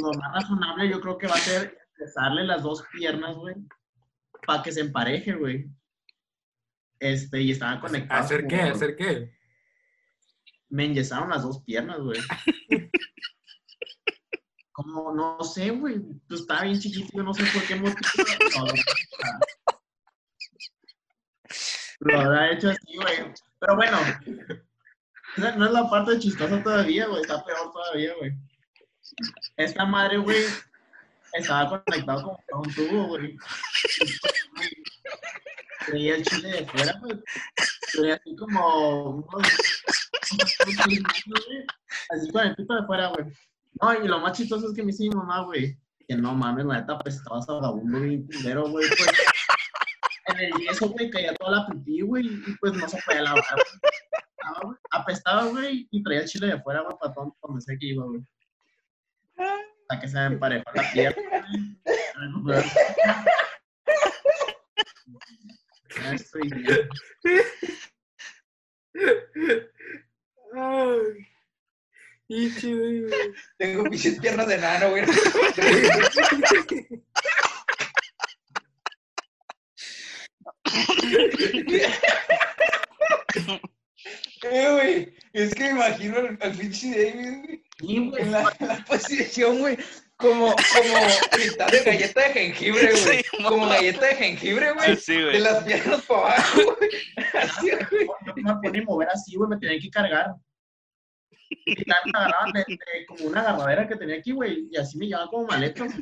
lo más razonable yo creo que va a ser empezarle las dos piernas, güey, para que se empareje, güey. Este, y estaban conectados. ¿Hacer qué? ¿Hacer qué? Me enyesaron las dos piernas, güey. [laughs] Como, no sé, güey. Pues estaba bien chiquito, yo no sé por qué motivo. No, lo habrá hecho así, güey. Pero bueno, esa no es la parte chistosa todavía, güey. Está peor todavía, güey. Esta madre, güey, estaba conectado a un tubo, güey. Traía el chile de fuera, güey. Traía así como Así con el pito de fuera, güey. No, y lo más chistoso es que me dice mi mamá, güey, que no mames, la neta, pues estabas vagabundo bien culero, güey, pues. En el yeso, güey, caía toda la pipí, güey, y pues no se podía lavar, güey. Apestaba, güey, y traía el chile de fuera, güey, para todo donde sea que iba, güey. Hasta que se me emparejó la pierna, güey. Ya estoy bien. Ay. Y chido, güey. Tengo pinches piernas de nano, güey. Eh, güey, es que me imagino al, al pinche David, güey, en la, la posición, güey, como, como [laughs] mitad de galleta de jengibre, güey. Sí, como galleta de jengibre, güey. De güey. las piernas para abajo, güey. [laughs] Así, güey. No me ponía a mover así, güey, me tenían que cargar. Y tal, me agarraban de, de como una agarradera que tenía aquí, güey, y así me llevaban como maletas.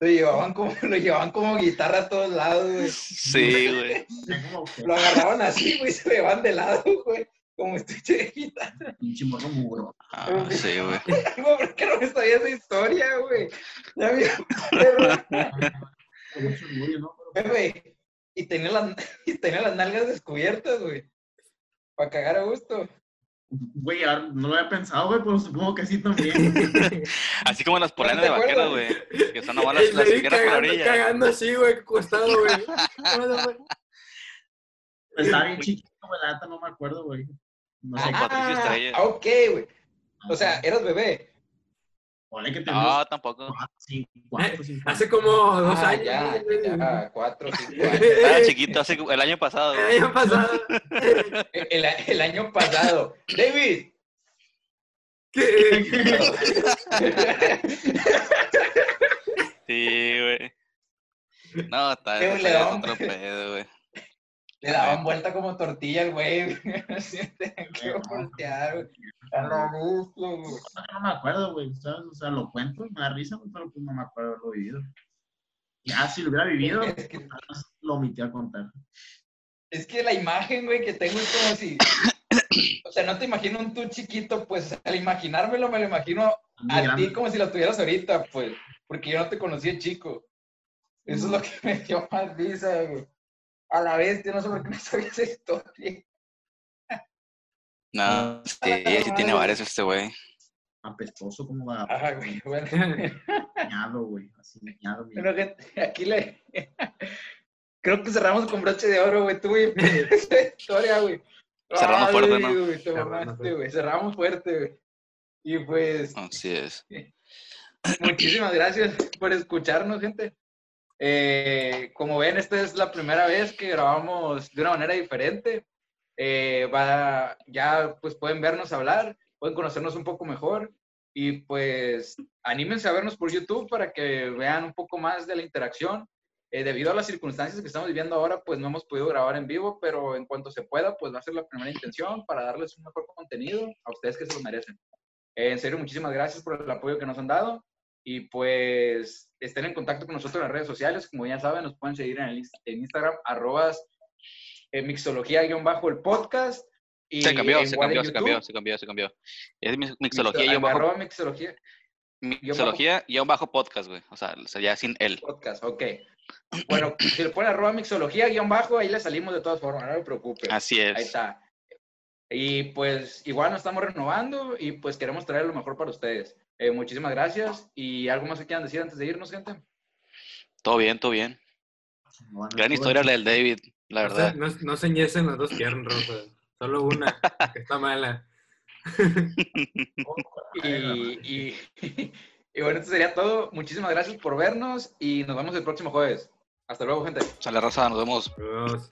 Lo llevaban como, lo llevaban como guitarra a todos lados, güey. Sí, güey. Lo agarraban así, güey, y se le van de lado, güey. Como [laughs] estuche de guitarra. pinche morro mugro. Ah, sí, güey. [laughs] ¿Por qué no me sabía esa historia, güey? Ya vi, pero, Con mucho orgullo, ¿no? [laughs] Pero, güey, y tenía las, y tenía las nalgas descubiertas, güey. Para cagar a gusto. güey, ahora no lo había pensado, güey, pero supongo que sí también. Así como las polanas ¿te de vaqueros, acuerdas? güey. Que son nomás las, las quedan por orilla. cagando así, güey, acostado, güey. Estaba bien chiquito, güey, la neta no me acuerdo, güey. No sé, Ah, Patricio Estrella. ah, ok, güey. O sea, eras bebé. Ponle que No, tampoco. cuatro, cinco, cuatro, cinco Hace como dos Ah, años. Ya, ya, cuatro, cinco [laughs] años. Estaba chiquito hace el año pasado. El año pasado. El, el año pasado. David. ¿Qué? Sí, güey. No, está es otro pedo, güey. Le daban vuelta como tortilla al güey. Que voltear, güey. A la bestia, güey. No me acuerdo, güey, ¿sabes? O sea, lo cuento, me da risa, güey, pero pues no me acuerdo haberlo vivido. Ya, si lo hubiera vivido, Es que- pues, más lo omití a contar. Es que la imagen, güey, que tengo es como si. [coughs] O sea, no te imagino un tú chiquito, pues al imaginármelo me lo imagino a ti como si lo tuvieras ahorita, pues. Porque yo no te conocí de chico. Eso es lo que [laughs] me dio más risa, güey. A la vez, yo no sé por qué no sabía esa historia. No, sí, [laughs] sí tiene varios este güey. Apestoso como va Ajá, güey. Bueno, güey, así dañado, mi- bueno, gente, aquí le. [laughs] Creo que cerramos con broche de oro, güey. Tú, güey, [laughs] esa historia, güey. Cerrando Ay, fuerte, ¿no? güey, te mamaste, güey. Cerramos fuerte, güey. Y pues, Así es. Muchísimas gracias por escucharnos, gente. Eh, como ven, esta es la primera vez que grabamos de una manera diferente. Eh, ya pues pueden vernos hablar, pueden conocernos un poco mejor y pues anímense a vernos por YouTube para que vean un poco más de la interacción. Eh, debido a las circunstancias que estamos viviendo ahora, pues no hemos podido grabar en vivo, pero en cuanto se pueda, pues va a ser la primera intención para darles un mejor contenido a ustedes que se lo merecen. Eh, en serio, muchísimas gracias por el apoyo que nos han dado. Y pues estén en contacto con nosotros en las redes sociales. Como ya saben, nos pueden seguir en, el, en Instagram, arrobas eh, mixología-el podcast. Y Se cambió, se cambió, se cambió, se cambió, se cambió. Es mi- mixo- mixología y un bajo, arroba mixología mixología y un bajo podcast, güey. O sea, ya sin él. podcast, ok. Bueno, [clears throat] si le ponen arroba mixología-bajo, ahí le salimos de todas formas, no se preocupe. Así Ahí es. está. Y pues igual nos estamos renovando y pues queremos traer lo mejor para ustedes. Eh, muchísimas gracias. ¿Y algo más que quieran decir antes de irnos, gente? Todo bien, todo bien. Bueno, Gran historia la del David, la verdad. no, no se las dos piernas, Rosa. Solo una, que está mala. [laughs] Y, y, [laughs] y bueno, esto sería todo. Muchísimas gracias por vernos y nos vemos el próximo jueves. Hasta luego, gente. Sale raza, nos vemos. Adiós.